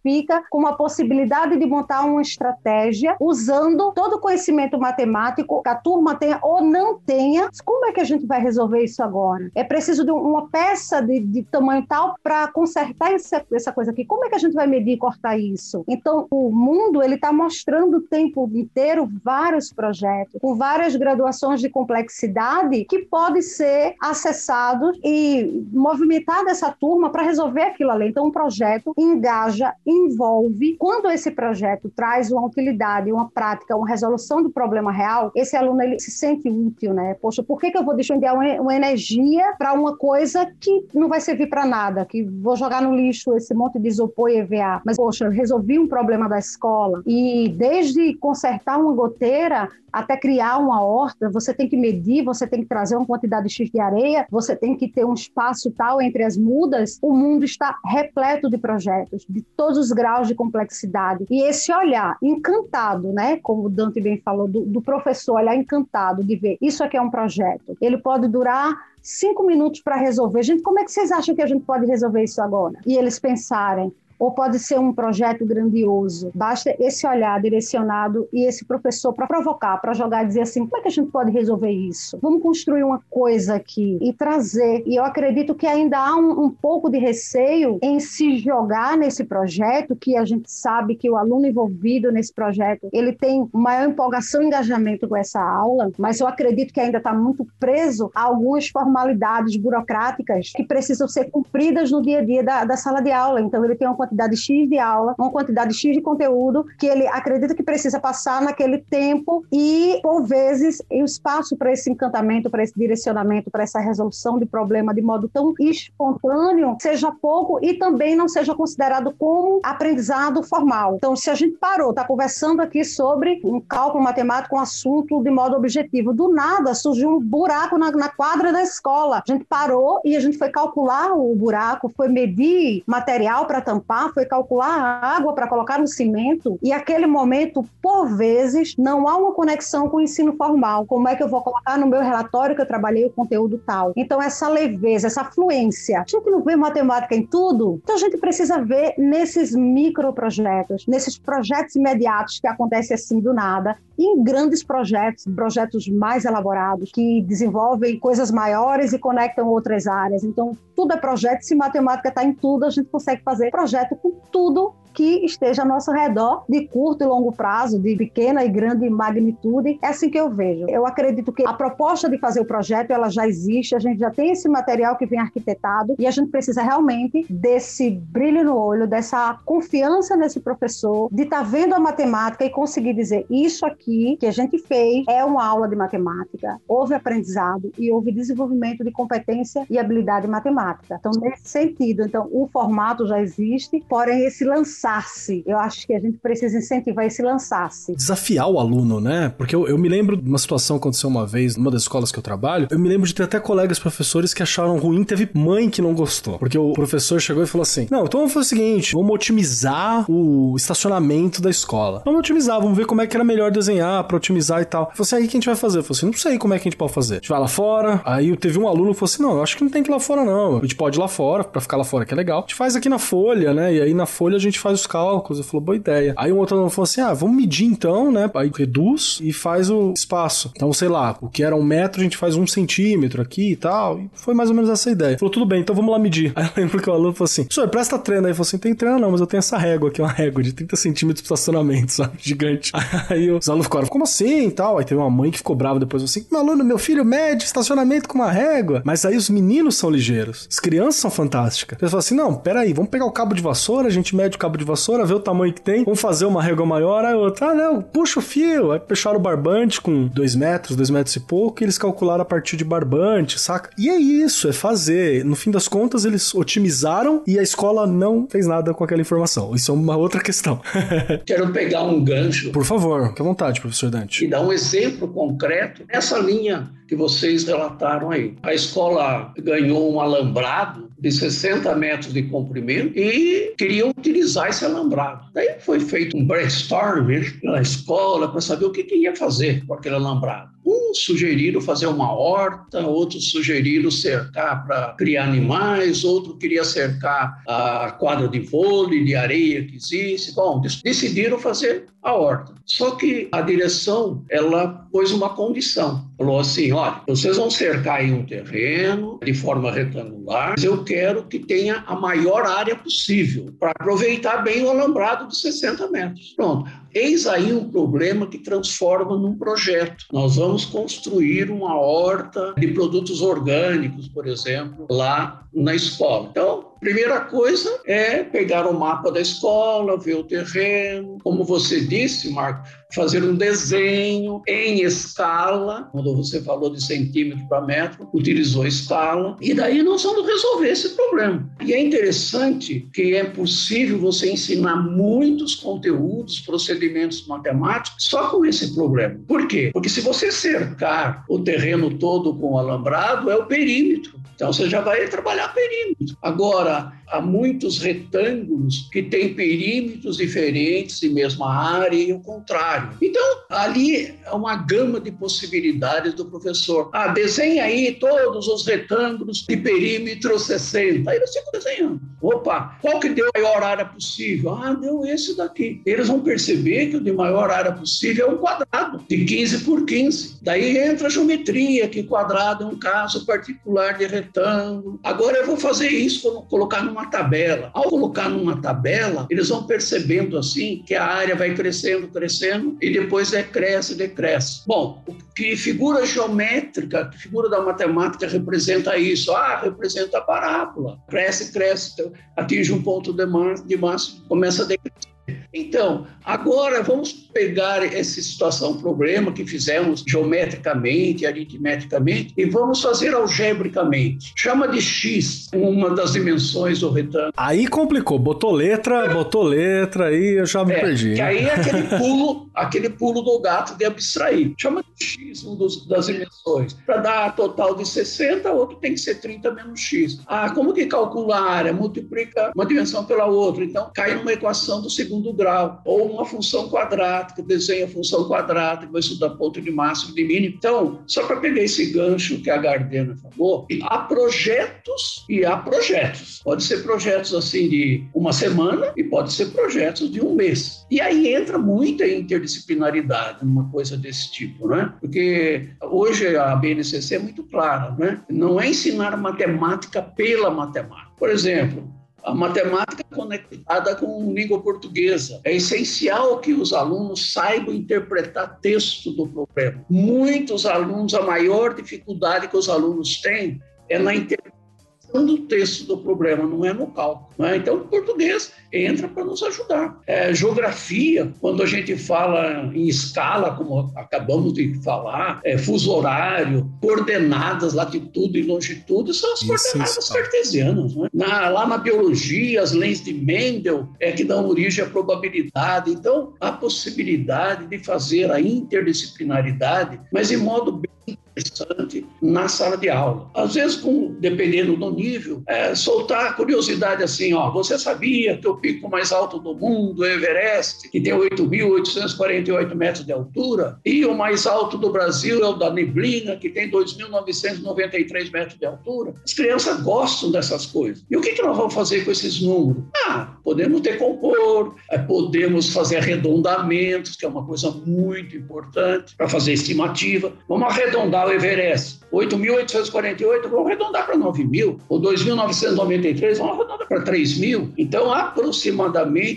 como a possibilidade de montar uma estratégia usando todo o conhecimento matemático que a turma tenha ou não tenha. Como é que a gente vai resolver isso agora? É preciso de uma peça de, de tamanho tal para consertar essa, essa coisa aqui. Como é que a gente vai medir e cortar isso? Então, o mundo ele está mostrando o tempo inteiro vários projetos com várias graduações de complexidade que pode ser acessados e movimentar essa turma para resolver aquilo ali. Então, um projeto engaja, envolve. Quando esse projeto traz uma utilidade, uma prática, uma resolução do problema real, esse aluno ele se sente útil, né? Poxa, por que, que eu vou despender uma, energia para uma coisa que não vai servir para nada, que vou jogar no lixo esse monte de isopor e EVA? Mas, poxa, resolvi um problema da escola e desde consertar uma goteira até criar uma horta, você tem que medir, você tem que trazer uma quantidade X de areia, você tem que ter um espaço tal entre as mudas. O mundo está repleto de projetos, de todos os graus de complexidade. E esse olhar encantado, né, como o Dante bem falou, do, do professor olhar encantado de ver isso aqui é um projeto. Ele pode durar cinco minutos para resolver. Gente, como é que vocês acham que a gente pode resolver isso agora? E eles pensarem, ou pode ser um projeto grandioso. Basta esse olhar direcionado e esse professor para provocar, para jogar e dizer assim: como é que a gente pode resolver isso? Vamos construir uma coisa aqui e trazer. E eu acredito que ainda há um, um pouco de receio em se jogar nesse projeto, que a gente sabe que o aluno envolvido nesse projeto ele tem maior empolgação e engajamento com essa aula, mas eu acredito que ainda está muito preso a algumas formalidades burocráticas que precisam ser cumpridas no dia a dia da, da sala de aula. Então, ele tem uma quantidade X de aula, uma quantidade X de conteúdo que ele acredita que precisa passar naquele tempo e, por vezes, o espaço para esse encantamento, para esse direcionamento, para essa resolução de problema de modo tão espontâneo seja pouco e também não seja considerado como aprendizado formal. Então, se a gente parou, está conversando aqui sobre um cálculo matemático, um assunto de modo objetivo, do nada surgiu um buraco na, na quadra da escola. A gente parou e a gente foi calcular o buraco, foi medir material para tampar foi calcular a água para colocar no cimento, e aquele momento, por vezes, não há uma conexão com o ensino formal. Como é que eu vou colocar no meu relatório que eu trabalhei o conteúdo tal? Então, essa leveza, essa fluência. A gente não vê matemática em tudo, então a gente precisa ver nesses microprojetos, nesses projetos imediatos que acontecem assim do nada, em grandes projetos, projetos mais elaborados, que desenvolvem coisas maiores e conectam outras áreas. Então, tudo é projeto. Se matemática está em tudo, a gente consegue fazer com tudo que esteja ao nosso redor, de curto e longo prazo, de pequena e grande magnitude. É assim que eu vejo. Eu acredito que a proposta de fazer o projeto, ela já existe, a gente já tem esse material que vem arquitetado e a gente precisa realmente desse brilho no olho, dessa confiança nesse professor, de estar tá vendo a matemática e conseguir dizer isso aqui que a gente fez é uma aula de matemática. Houve aprendizado e houve desenvolvimento de competência e habilidade matemática. Então, nesse sentido, então o formato já existe, porém esse lançamento lançar-se. Eu acho que a gente precisa incentivar esse lançar-se. Desafiar o aluno, né? Porque eu, eu me lembro de uma situação que aconteceu uma vez numa das escolas que eu trabalho. Eu me lembro de ter até colegas professores que acharam ruim. Teve mãe que não gostou. Porque o professor chegou e falou assim: Não, então vamos fazer o seguinte: vamos otimizar o estacionamento da escola. Vamos otimizar, vamos ver como é que era melhor desenhar pra otimizar e tal. Eu falei assim: aí o que a gente vai fazer? Eu falei assim: não sei como é que a gente pode fazer. A gente vai lá fora. Aí teve um aluno que falou assim: não, eu acho que não tem que ir lá fora, não. A gente pode ir lá fora, pra ficar lá fora, que é legal. A gente faz aqui na folha, né? E aí na folha a gente faz os cálculos. Eu falei, boa ideia. Aí um outro aluno falou assim: ah, vamos medir então, né? Aí reduz e faz o espaço. Então, sei lá, o que era um metro, a gente faz um centímetro aqui e tal. E foi mais ou menos essa ideia. Falou, tudo bem, então vamos lá medir. (laughs) Aí eu lembro que o aluno falou assim: senhor, presta treino. Aí falou assim: tem treino não, mas eu tenho essa régua aqui, uma régua de 30 centímetros de estacionamento, (laughs) sabe? Gigante. Aí os alunos ficaram, como assim e tal? Aí teve uma mãe que ficou brava depois, assim: meu aluno, meu filho mede estacionamento com uma régua. Mas aí os meninos são ligeiros, as crianças são fantásticas. Eles falam assim: não, peraí, vamos pegar o cabo de vassoura, a gente mede o cabo de vassoura, vê o tamanho que tem, vamos fazer uma régua maior, aí outra, ah, não, puxa o fio. Aí fecharam o barbante com dois metros, dois metros e pouco, e eles calcularam a partir de barbante, saca? E é isso, é fazer. No fim das contas, eles otimizaram e a escola não fez nada com aquela informação. Isso é uma outra questão. (laughs) Quero pegar um gancho. Por favor, fique à vontade, professor Dante. E dar um exemplo concreto nessa linha que vocês relataram aí. A escola ganhou um alambrado de 60 metros de comprimento e queriam utilizar esse alambrado. Daí foi feito um brainstorming na escola para saber o que, que ia fazer com aquele alambrado. Uns sugeriram fazer uma horta, outros sugeriram cercar para criar animais, outro queria cercar a quadra de vôlei, de areia que existe. Bom, decidiram fazer a horta. Só que a direção, ela pôs uma condição. Falou assim, olha, vocês vão cercar aí um terreno de forma retangular, mas eu quero que tenha a maior área possível para aproveitar bem o alambrado de 60 metros. Pronto. Eis aí um problema que transforma num projeto. Nós vamos construir uma horta de produtos orgânicos, por exemplo, lá na escola. Então, primeira coisa é pegar o mapa da escola, ver o terreno, como você disse, Marco, fazer um desenho em escala. Quando você falou de centímetro para metro, utilizou escala. E daí nós vamos resolver esse problema. E é interessante que é possível você ensinar muitos conteúdos, procedimentos matemáticos só com esse problema. Por quê? Porque se você cercar o terreno todo com alambrado, é o perímetro. Então você já vai trabalhar perímetro. Agora, há muitos retângulos que têm perímetros diferentes e mesma área e o contrário. Então, ali é uma gama de possibilidades do professor. Ah, desenha aí todos os retângulos de perímetro 60. Aí eles ficam desenhando. Opa, qual que deu a maior área possível? Ah, deu esse daqui. Eles vão perceber que o de maior área possível é um quadrado, de 15 por 15. Daí entra a geometria, que quadrado é um caso particular de retângulo. Agora eu vou fazer isso, vou colocar numa tabela. Ao colocar numa tabela, eles vão percebendo assim que a área vai crescendo, crescendo e depois decresce, decresce. Bom, que figura geométrica, que figura da matemática representa isso? Ah, representa a parábola. Cresce, cresce, atinge um ponto de, massa, de massa começa a decrescer. Então, agora vamos pegar essa situação, problema que fizemos geometricamente, aritmeticamente, e vamos fazer algebricamente. Chama de x uma das dimensões do retângulo. Aí complicou, botou letra, botou letra, aí eu já me é, perdi. Que aí é aquele (laughs) pulo, aquele pulo do gato de abstrair. Chama de x um dos, das dimensões. Para dar total de 60, outro tem que ser 30 menos x. Ah, como que calcula a área? Multiplica uma dimensão pela outra. Então, cai numa equação do segundo grau. Ou uma função quadrática, desenha a função quadrática, vai estudar ponto de máximo de mínimo. Então, só para pegar esse gancho que a Gardena falou, há projetos e há projetos. Pode ser projetos assim de uma semana e pode ser projetos de um mês. E aí entra muita interdisciplinaridade numa coisa desse tipo, né? Porque hoje a BNCC é muito clara, né? Não é ensinar matemática pela matemática. Por exemplo, a matemática conectada com língua portuguesa. É essencial que os alunos saibam interpretar texto do problema. Muitos alunos, a maior dificuldade que os alunos têm é na interpretação do texto do problema, não é no cálculo. Né? Então, português entra para nos ajudar. É, geografia, quando a gente fala em escala, como acabamos de falar, é, fuso horário, coordenadas, latitude e longitude, são as Isso, coordenadas cartesianas. Né? Na, lá na biologia, as leis de Mendel é que dão origem à probabilidade. Então, a possibilidade de fazer a interdisciplinaridade, mas em modo bem interessante na sala de aula. Às vezes, com, dependendo do nível, é, soltar curiosidade assim, ó, você sabia que o pico mais alto do mundo, o Everest, que tem 8.848 metros de altura, e o mais alto do Brasil é o da Neblina, que tem 2.993 metros de altura? As crianças gostam dessas coisas. E o que, que nós vamos fazer com esses números? Ah, podemos decompor, é, podemos fazer arredondamentos, que é uma coisa muito importante para fazer estimativa. Vamos arredondar o Everest. 8.848, vamos arredondar para 9.000. Ou 2.993, vamos arredondar para 3.000. Então, aproximadamente,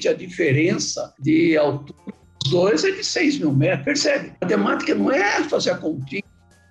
a diferença de altura dos dois é de 6 mil metros. Percebe? Matemática não é fazer a continha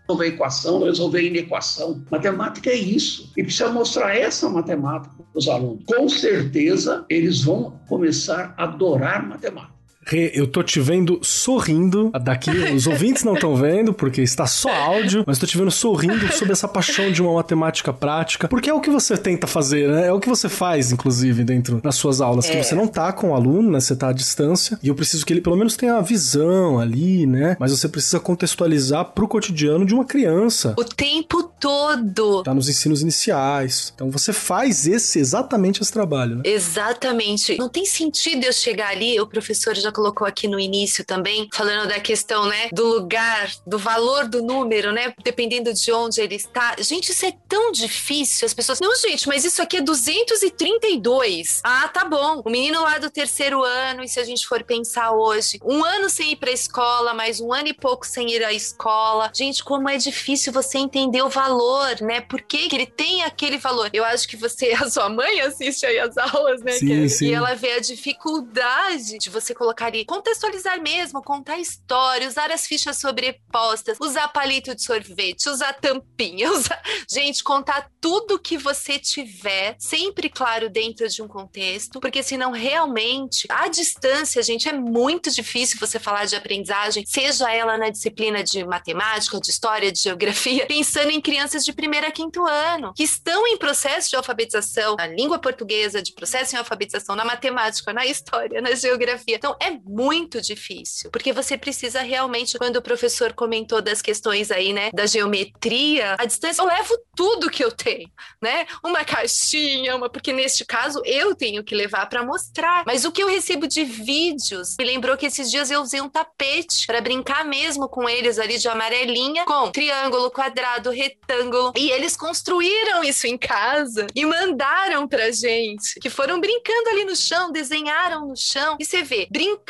resolver equação, resolver inequação. Matemática é isso. E precisa mostrar essa matemática para os alunos. Com certeza, eles vão começar a adorar matemática. Rê, eu tô te vendo sorrindo daqui. (laughs) Os ouvintes não estão vendo, porque está só áudio, mas tô te vendo sorrindo sobre essa paixão de uma matemática prática, porque é o que você tenta fazer, né? É o que você faz, inclusive, dentro das suas aulas, é. que você não tá com o aluno, né? Você tá à distância, e eu preciso que ele pelo menos tenha a visão ali, né? Mas você precisa contextualizar pro cotidiano de uma criança. O tempo todo. Tá nos ensinos iniciais. Então você faz esse, exatamente esse trabalho, né? Exatamente. Não tem sentido eu chegar ali, o professor já colocou aqui no início também, falando da questão, né, do lugar, do valor do número, né, dependendo de onde ele está. Gente, isso é tão difícil. As pessoas, não, gente, mas isso aqui é 232. Ah, tá bom. O menino lá do terceiro ano, e se a gente for pensar hoje, um ano sem ir pra escola, mais um ano e pouco sem ir à escola. Gente, como é difícil você entender o valor, né? Por que, que ele tem aquele valor? Eu acho que você, a sua mãe assiste aí as aulas, né? Sim, que, sim. E ela vê a dificuldade de você colocar ali, contextualizar mesmo, contar história, usar as fichas sobrepostas, usar palito de sorvete, usar tampinha, (laughs) usar... gente, contar tudo que você tiver, sempre claro dentro de um contexto, porque senão realmente a distância, gente, é muito difícil você falar de aprendizagem, seja ela na disciplina de matemática, de história, de geografia, (laughs) pensando em crianças de primeiro a quinto ano, que estão em processo de alfabetização na língua portuguesa, de processo em alfabetização na matemática, na história, na geografia. Então, é muito difícil, porque você precisa realmente, quando o professor comentou das questões aí, né, da geometria, a distância, eu levo tudo que eu tenho, né? Uma caixinha, uma, porque neste caso eu tenho que levar para mostrar. Mas o que eu recebo de vídeos me lembrou que esses dias eu usei um tapete para brincar mesmo com eles ali de amarelinha, com triângulo, quadrado, retângulo, e eles construíram isso em casa e mandaram pra gente, que foram brincando ali no chão, desenharam no chão, e você vê, brincando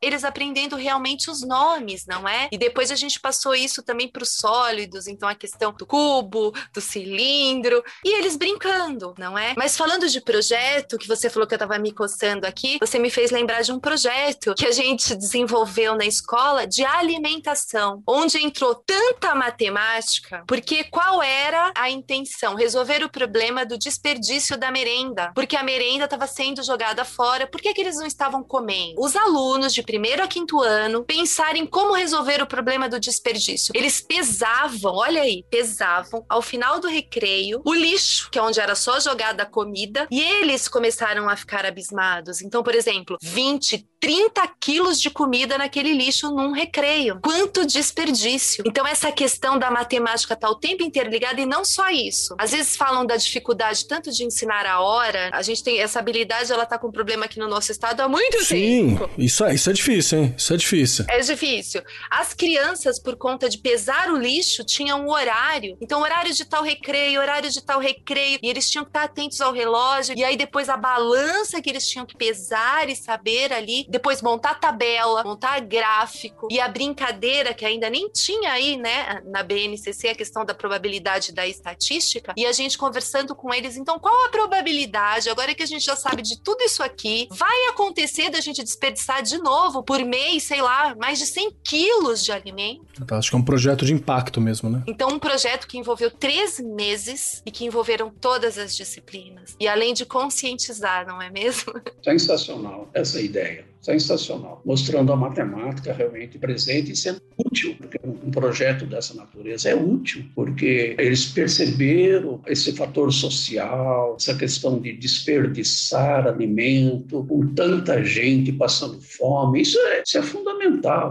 eles aprendendo realmente os nomes, não é? E depois a gente passou isso também para os sólidos, então a questão do cubo, do cilindro, e eles brincando, não é? Mas falando de projeto, que você falou que eu estava me coçando aqui, você me fez lembrar de um projeto que a gente desenvolveu na escola de alimentação, onde entrou tanta matemática, porque qual era a intenção? Resolver o problema do desperdício da merenda, porque a merenda estava sendo jogada fora, por que, que eles não estavam comendo? Os alunos de primeiro a quinto ano pensarem como resolver o problema do desperdício. Eles pesavam, olha aí, pesavam ao final do recreio o lixo, que é onde era só jogada a comida, e eles começaram a ficar abismados. Então, por exemplo, 20, 30 quilos de comida naquele lixo num recreio. Quanto desperdício. Então, essa questão da matemática tá o tempo inteiro ligada e não só isso. Às vezes falam da dificuldade tanto de ensinar a hora, a gente tem essa habilidade, ela tá com problema aqui no nosso estado há muito Sim, tempo. Isso é, isso é difícil, hein? Isso é difícil. É difícil. As crianças, por conta de pesar o lixo, tinham um horário. Então, horário de tal recreio, horário de tal recreio, e eles tinham que estar atentos ao relógio, e aí depois a balança que eles tinham que pesar e saber ali depois montar tabela, montar gráfico e a brincadeira que ainda nem tinha aí, né, na BNCC a questão da probabilidade da estatística e a gente conversando com eles, então qual a probabilidade, agora que a gente já sabe de tudo isso aqui, vai acontecer da gente desperdiçar de novo por mês, sei lá, mais de 100 quilos de alimento? Tá, acho que é um projeto de impacto mesmo, né? Então um projeto que envolveu três meses e que envolveram todas as disciplinas e além de conscientizar, não é mesmo? (laughs) Sensacional essa ideia sensacional, mostrando a matemática realmente presente e sendo útil, porque um projeto dessa natureza é útil, porque eles perceberam esse fator social, essa questão de desperdiçar alimento, com tanta gente passando fome, isso é, isso é fundamental.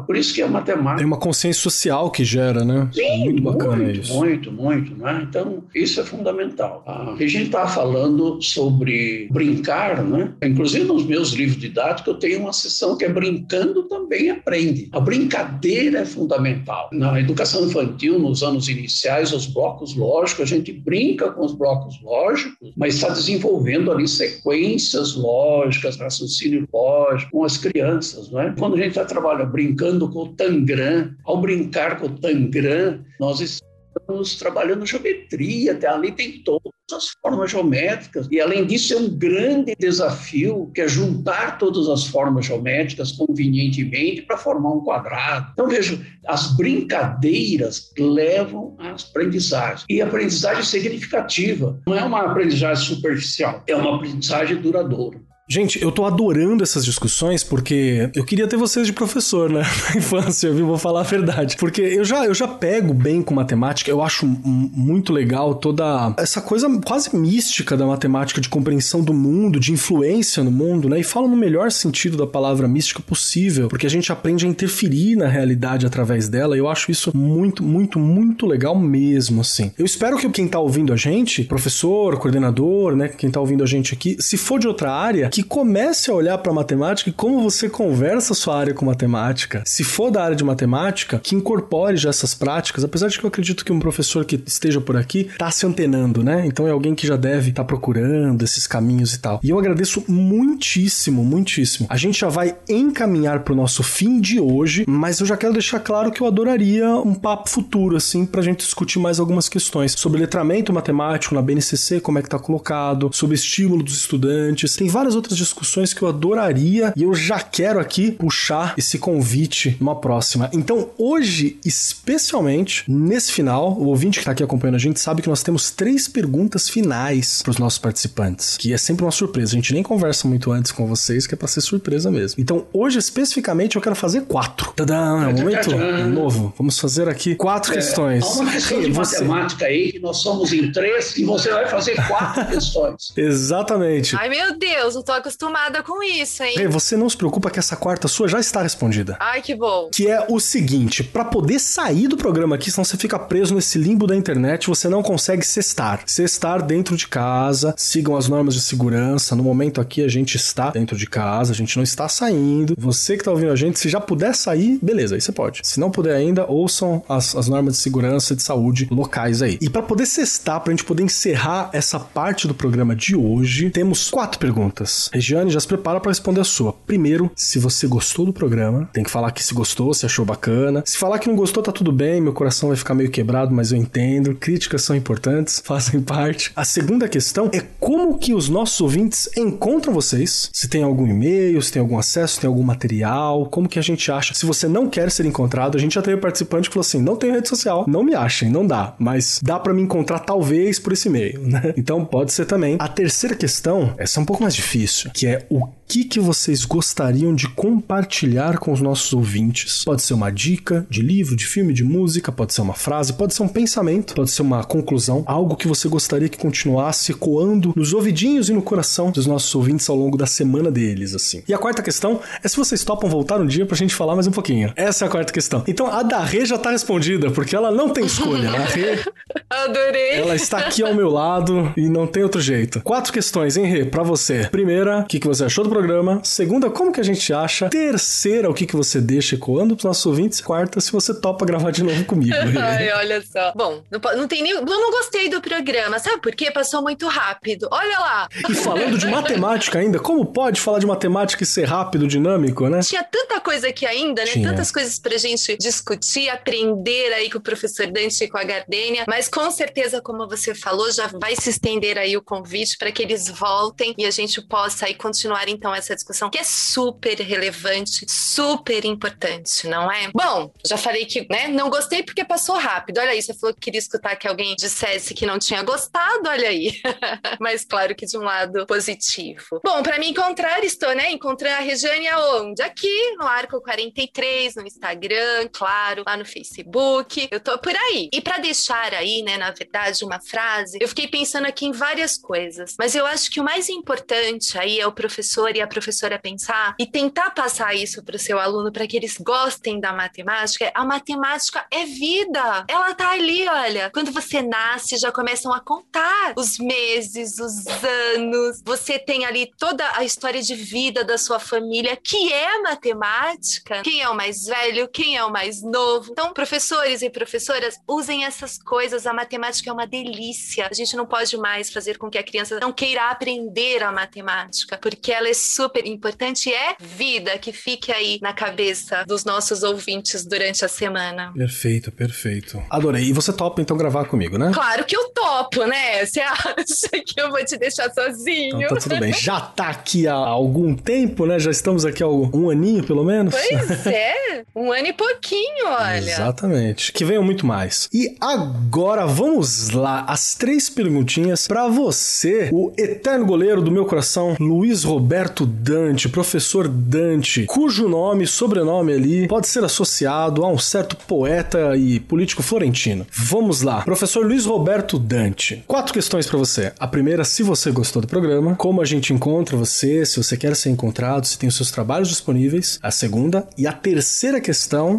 Por isso que a matemática... Tem uma consciência social que gera, né? Sim, muito bacana muito, isso. Muito, muito, né? Então, isso é fundamental. A gente está falando sobre brincar, né? Inclusive nos meus livros didáticos eu tenho uma sessão que é brincando também aprende. A brincadeira é fundamental. Na educação infantil, nos anos iniciais, os blocos lógicos, a gente brinca com os blocos lógicos, mas está desenvolvendo ali sequências lógicas, raciocínio lógico com as crianças, não é? Quando a gente está trabalhando brincando com o Tangram, ao brincar com o Tangram, nós estamos trabalhando geometria, até ali tem todo as formas geométricas. E, além disso, é um grande desafio que é juntar todas as formas geométricas convenientemente para formar um quadrado. Então, vejo, as brincadeiras levam à aprendizagem. E aprendizagem significativa. Não é uma aprendizagem superficial, é uma aprendizagem duradoura. Gente, eu tô adorando essas discussões porque eu queria ter vocês de professor, né? (laughs) Na infância, viu? Vou falar a verdade. Porque eu já, eu já pego bem com matemática, eu acho muito legal toda essa coisa quase mística da matemática, de compreensão do mundo, de influência no mundo, né? E falo no melhor sentido da palavra mística possível, porque a gente aprende a interferir na realidade através dela, e eu acho isso muito, muito, muito legal mesmo, assim. Eu espero que quem tá ouvindo a gente, professor, coordenador, né? Quem tá ouvindo a gente aqui, se for de outra área, que comece a olhar para matemática e como você conversa sua área com matemática. Se for da área de matemática, que incorpore já essas práticas, apesar de que eu acredito que um professor que esteja por aqui está se antenando, né? Então é alguém que já deve estar tá procurando esses caminhos e tal. E eu agradeço muitíssimo, muitíssimo. A gente já vai encaminhar para o nosso fim de hoje, mas eu já quero deixar claro que eu adoraria um papo futuro, assim, para a gente discutir mais algumas questões sobre letramento matemático na BNCC, como é que está colocado, sobre estímulo dos estudantes. Tem várias outras outras discussões que eu adoraria e eu já quero aqui puxar esse convite numa próxima. Então, hoje, especialmente, nesse final, o ouvinte que está aqui acompanhando a gente sabe que nós temos três perguntas finais para os nossos participantes, que é sempre uma surpresa. A gente nem conversa muito antes com vocês, que é para ser surpresa mesmo. Então, hoje, especificamente, eu quero fazer quatro. Tadã, é um momento novo. Vamos fazer aqui quatro é, questões. Há uma questão de você... matemática aí, que nós somos em três e você vai fazer quatro (laughs) questões. Exatamente. Ai, meu Deus, eu tô acostumada com isso, hein? você não se preocupa que essa quarta sua já está respondida. Ai, que bom. Que é o seguinte: para poder sair do programa aqui, senão você fica preso nesse limbo da internet, você não consegue cestar. Cestar dentro de casa, sigam as normas de segurança. No momento aqui, a gente está dentro de casa, a gente não está saindo. Você que está ouvindo a gente, se já puder sair, beleza, aí você pode. Se não puder ainda, ouçam as, as normas de segurança e de saúde locais aí. E para poder cestar, pra gente poder encerrar essa parte do programa de hoje, temos quatro perguntas. Regiane, já se prepara para responder a sua. Primeiro, se você gostou do programa, tem que falar que se gostou, se achou bacana. Se falar que não gostou, tá tudo bem, meu coração vai ficar meio quebrado, mas eu entendo. Críticas são importantes, (laughs) fazem parte. A segunda questão é como que os nossos ouvintes encontram vocês. Se tem algum e-mail, se tem algum acesso, se tem algum material, como que a gente acha. Se você não quer ser encontrado, a gente já teve participante que falou assim: não tenho rede social, não me achem, não dá, mas dá para me encontrar talvez por esse e-mail, (laughs) né? Então pode ser também. A terceira questão, essa é um pouco mais difícil, que é o que, que vocês gostariam de compartilhar com os nossos ouvintes? Pode ser uma dica de livro, de filme, de música, pode ser uma frase, pode ser um pensamento, pode ser uma conclusão, algo que você gostaria que continuasse ecoando nos ouvidinhos e no coração dos nossos ouvintes ao longo da semana deles, assim. E a quarta questão é se vocês topam voltar um dia pra gente falar mais um pouquinho. Essa é a quarta questão. Então a da Rê já tá respondida, porque ela não tem escolha. A Rê. (laughs) Adorei. Ela está aqui ao meu lado e não tem outro jeito. Quatro questões, hein, Rê, pra você. Primeira, o que, que você achou do programa? Segunda, como que a gente acha? Terceira, o que, que você deixa ecoando pros nossos ouvintes? Quarta, se você topa gravar de novo comigo. (laughs) Ai, olha só. Bom, não, não tem nem. Eu não gostei do programa. Sabe por quê? Passou muito rápido. Olha lá. E falando de matemática ainda, como pode falar de matemática e ser rápido, dinâmico, né? Tinha tanta coisa aqui ainda, né? Tinha. Tantas coisas pra gente discutir, aprender aí com o professor Dante e com a Gardênia. Mas com certeza, como você falou, já vai se estender aí o convite para que eles voltem e a gente possa aí continuar então essa discussão que é super relevante, super importante, não é? Bom, já falei que, né, não gostei porque passou rápido. Olha aí, você falou que queria escutar que alguém dissesse que não tinha gostado, olha aí. (laughs) Mas claro que de um lado positivo. Bom, para me encontrar, estou, né, encontrando a Regiane aonde? Aqui no Arco 43, no Instagram, claro, lá no Facebook. Eu tô por aí. E para deixar aí, né, na verdade, uma frase, eu fiquei pensando aqui em várias coisas, mas eu acho que o mais importante aí é o professor e a professora pensar e tentar passar isso para o seu aluno para que eles gostem da matemática. A matemática é vida. Ela tá ali, olha. Quando você nasce, já começam a contar os meses, os anos. Você tem ali toda a história de vida da sua família, que é matemática. Quem é o mais velho, quem é o mais novo. Então, professores e professoras, usem essas coisas. A matemática é uma delícia. A gente não pode mais fazer com que a criança não queira aprender a matemática, porque ela é super importante é vida que fique aí na cabeça dos nossos ouvintes durante a semana. Perfeito, perfeito. Adorei. E você topa então gravar comigo, né? Claro que eu topo, né? Você (laughs) acha que eu vou te deixar sozinho? Então tá tudo bem. Já tá aqui há algum tempo, né? Já estamos aqui há um aninho, pelo menos. Pois é, um ano e pouquinho, olha. Exatamente. Que venham muito mais. E agora vamos lá, as três perguntinhas pra você, o eterno goleiro do meu coração, Luiz Roberto Dante, professor Dante, cujo nome, sobrenome ali, pode ser associado a um certo poeta e político florentino. Vamos lá, professor Luiz Roberto Dante. Quatro questões pra você. A primeira, se você gostou do programa, como a gente encontra você, se você quer ser encontrado, se tem os seus trabalhos disponíveis. A segunda e a terceira questão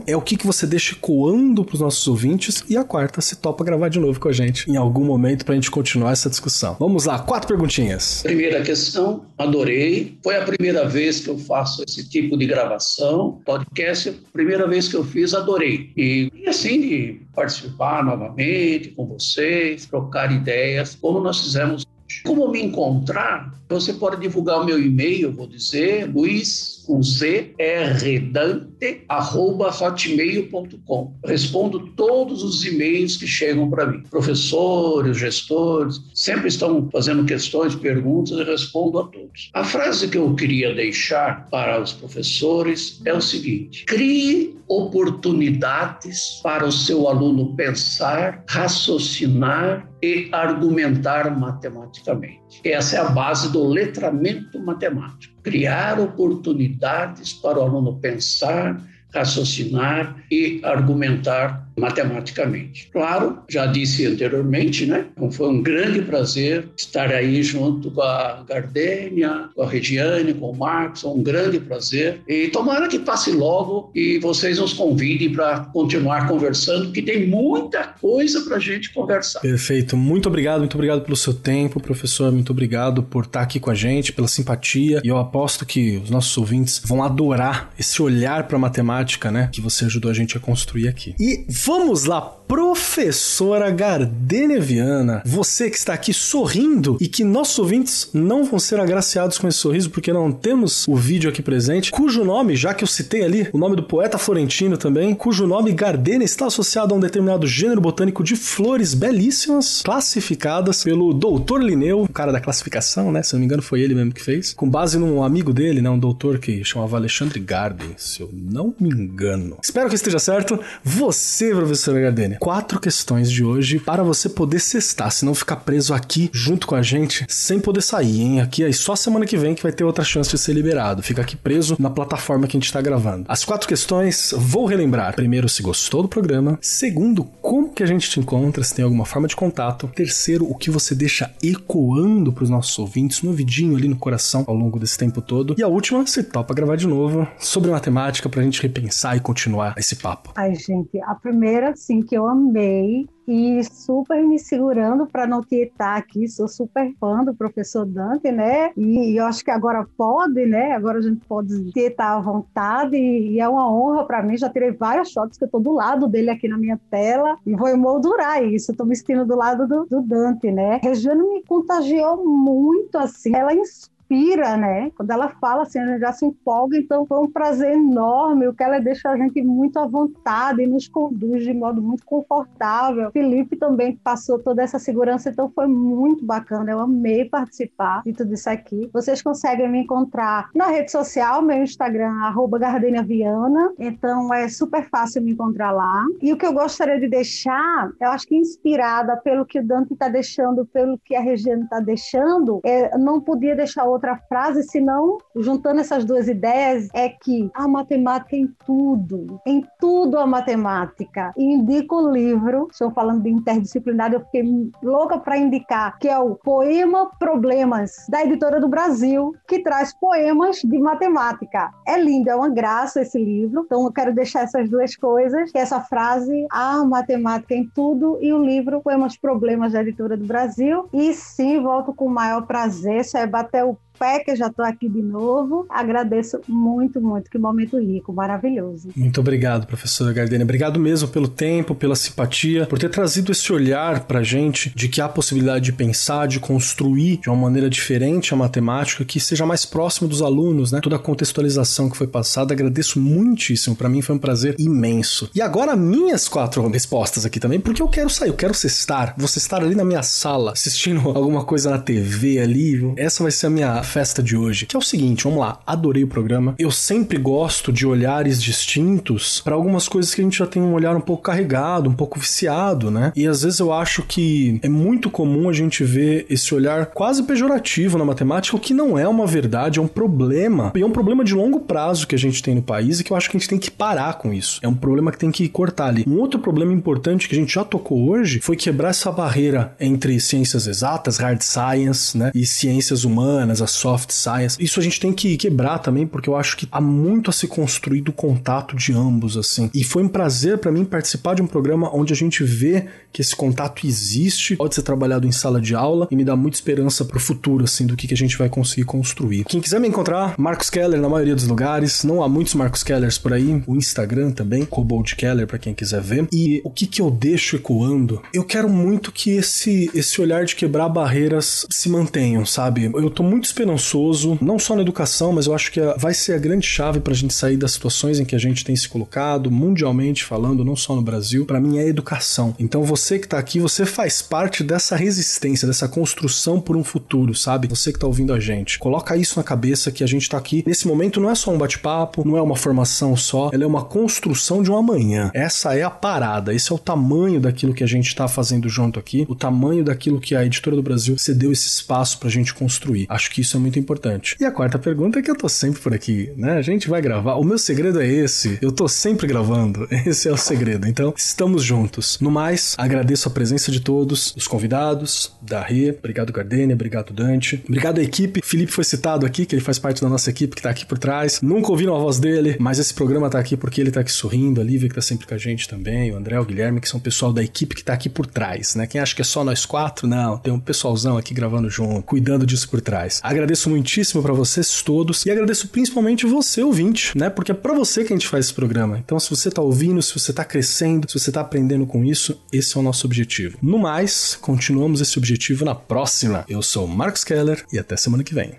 é o que, que você deixa ecoando pros nossos ouvintes. E a quarta, se topa gravar de novo com a gente em algum momento pra gente continuar essa discussão. Vamos lá, quatro perguntinhas. Primeira questão, adorei. Foi a primeira vez que eu faço esse tipo de gravação, podcast, primeira vez que eu fiz, adorei. E, e assim, de participar novamente com vocês, trocar ideias, como nós fizemos. Como me encontrar? Você pode divulgar o meu e-mail, vou dizer, luiz com z hotmail.com. Respondo todos os e-mails que chegam para mim. Professores, gestores, sempre estão fazendo questões, perguntas e respondo a todos. A frase que eu queria deixar para os professores é o seguinte: crie oportunidades para o seu aluno pensar, raciocinar e argumentar matematicamente. Essa é a base do letramento matemático. Criar oportunidades para o aluno pensar, raciocinar e argumentar matematicamente. Claro, já disse anteriormente, né? Então foi um grande prazer estar aí junto com a Gardênia, com a Regiane, com o Marcos, um grande prazer. E tomara que passe logo e vocês nos convidem para continuar conversando, que tem muita coisa para a gente conversar. Perfeito. Muito obrigado, muito obrigado pelo seu tempo, professor. Muito obrigado por estar aqui com a gente, pela simpatia. E eu aposto que os nossos ouvintes vão adorar esse olhar para matemática, né? Que você ajudou a gente a construir aqui. E Vamos lá, professora Gardênia Viana, você que está aqui sorrindo e que nossos ouvintes não vão ser agraciados com esse sorriso porque não temos o vídeo aqui presente, cujo nome, já que eu citei ali, o nome do poeta florentino também, cujo nome Gardênia está associado a um determinado gênero botânico de flores belíssimas, classificadas pelo doutor Linneu, o cara da classificação, né? Se não me engano foi ele mesmo que fez, com base num amigo dele, né? Um doutor que chamava Alexandre Garden, se eu não me engano. Espero que esteja certo. Você, professora Gardênia, quatro questões de hoje para você poder cestar, se não ficar preso aqui junto com a gente sem poder sair, hein? Aqui é só semana que vem que vai ter outra chance de ser liberado. Fica aqui preso na plataforma que a gente está gravando. As quatro questões, vou relembrar. Primeiro, se gostou do programa. Segundo, como que a gente te encontra, se tem alguma forma de contato. Terceiro, o que você deixa ecoando para os nossos ouvintes no vidinho ali no coração ao longo desse tempo todo. E a última, se topa gravar de novo sobre matemática para a gente repensar e continuar esse papo. Ai, gente, a primeira, sim, que eu amei e super me segurando para não tietar aqui. Sou super fã do professor Dante, né? E eu acho que agora pode, né? Agora a gente pode tietar à vontade e é uma honra para mim. Já tirei várias fotos que eu estou do lado dele aqui na minha tela e vou emoldurar isso. Estou me sentindo do lado do, do Dante, né? Regiane me contagiou muito assim. Ela inspira, né? Quando ela fala assim, a gente já se empolga, então foi um prazer enorme, o que ela deixa a gente muito à vontade e nos conduz de modo muito confortável. Felipe também passou toda essa segurança, então foi muito bacana, eu amei participar de tudo isso aqui. Vocês conseguem me encontrar na rede social, meu Instagram, arroba Viana, então é super fácil me encontrar lá. E o que eu gostaria de deixar, eu acho que inspirada pelo que o Dante está deixando, pelo que a Regina está deixando, é, não podia deixar outro outra frase, senão, juntando essas duas ideias, é que a matemática em tudo, em tudo a matemática. E indico o livro, estou falando de interdisciplinar, eu fiquei louca para indicar, que é o Poema Problemas, da editora do Brasil, que traz poemas de matemática. É lindo, é uma graça esse livro, então eu quero deixar essas duas coisas, que é essa frase, a matemática em tudo, e o livro Poemas Problemas, da editora do Brasil. E sim, volto com o maior prazer, isso é bater o fé que eu já estou aqui de novo. Agradeço muito, muito. Que momento rico, maravilhoso. Muito obrigado, professora Gardenia. Obrigado mesmo pelo tempo, pela simpatia, por ter trazido esse olhar para gente de que há possibilidade de pensar, de construir de uma maneira diferente a matemática, que seja mais próximo dos alunos, né? Toda a contextualização que foi passada. Agradeço muitíssimo. Para mim foi um prazer imenso. E agora minhas quatro respostas aqui também, porque eu quero sair, eu quero cestar. Você estar ali na minha sala assistindo (laughs) alguma coisa na TV ali. Essa vai ser a minha festa de hoje, que é o seguinte, vamos lá, adorei o programa. Eu sempre gosto de olhares distintos para algumas coisas que a gente já tem um olhar um pouco carregado, um pouco viciado, né? E às vezes eu acho que é muito comum a gente ver esse olhar quase pejorativo na matemática, o que não é uma verdade, é um problema. E é um problema de longo prazo que a gente tem no país e que eu acho que a gente tem que parar com isso. É um problema que tem que cortar ali. Um outro problema importante que a gente já tocou hoje foi quebrar essa barreira entre ciências exatas, hard science, né, e ciências humanas, as soft science. Isso a gente tem que quebrar também, porque eu acho que há muito a se construir do contato de ambos, assim. E foi um prazer para mim participar de um programa onde a gente vê que esse contato existe, pode ser trabalhado em sala de aula e me dá muita esperança pro futuro, assim, do que, a gente vai conseguir construir. Quem quiser me encontrar, Marcos Keller na maioria dos lugares. Não há muitos Marcos Kellers por aí. O Instagram também, Cobold Keller, para quem quiser ver. E o que que eu deixo ecoando? Eu quero muito que esse, esse olhar de quebrar barreiras se mantenham, sabe? Eu tô muito esperançoso, não só na educação, mas eu acho que vai ser a grande chave para a gente sair das situações em que a gente tem se colocado, mundialmente falando, não só no Brasil. Para mim é educação. Então você que tá aqui, você faz parte dessa resistência, dessa construção por um futuro, sabe? Você que tá ouvindo a gente. Coloca isso na cabeça que a gente tá aqui. Nesse momento não é só um bate-papo, não é uma formação só, ela é uma construção de um amanhã. Essa é a parada, esse é o tamanho daquilo que a gente tá fazendo junto aqui, o tamanho daquilo que a editora do Brasil cedeu esse espaço pra gente construir. Acho que isso é muito importante. E a quarta pergunta é que eu tô sempre por aqui, né? A gente vai gravar. O meu segredo é esse. Eu tô sempre gravando. (laughs) Esse é o segredo. Então, estamos juntos. No mais, agradeço a presença de todos, os convidados, da Rê, obrigado Gardênia, obrigado Dante, obrigado à equipe. Felipe foi citado aqui, que ele faz parte da nossa equipe que tá aqui por trás. Nunca ouviram a voz dele, mas esse programa tá aqui porque ele tá aqui sorrindo, a Lívia que tá sempre com a gente também, o André, o Guilherme, que são o pessoal da equipe que tá aqui por trás, né? Quem acha que é só nós quatro, não, tem um pessoalzão aqui gravando junto, cuidando disso por trás. Agradeço Agradeço muitíssimo para vocês todos e agradeço principalmente você, ouvinte, né? Porque é para você que a gente faz esse programa. Então, se você tá ouvindo, se você tá crescendo, se você tá aprendendo com isso, esse é o nosso objetivo. No mais, continuamos esse objetivo na próxima. Eu sou Marcos Keller e até semana que vem.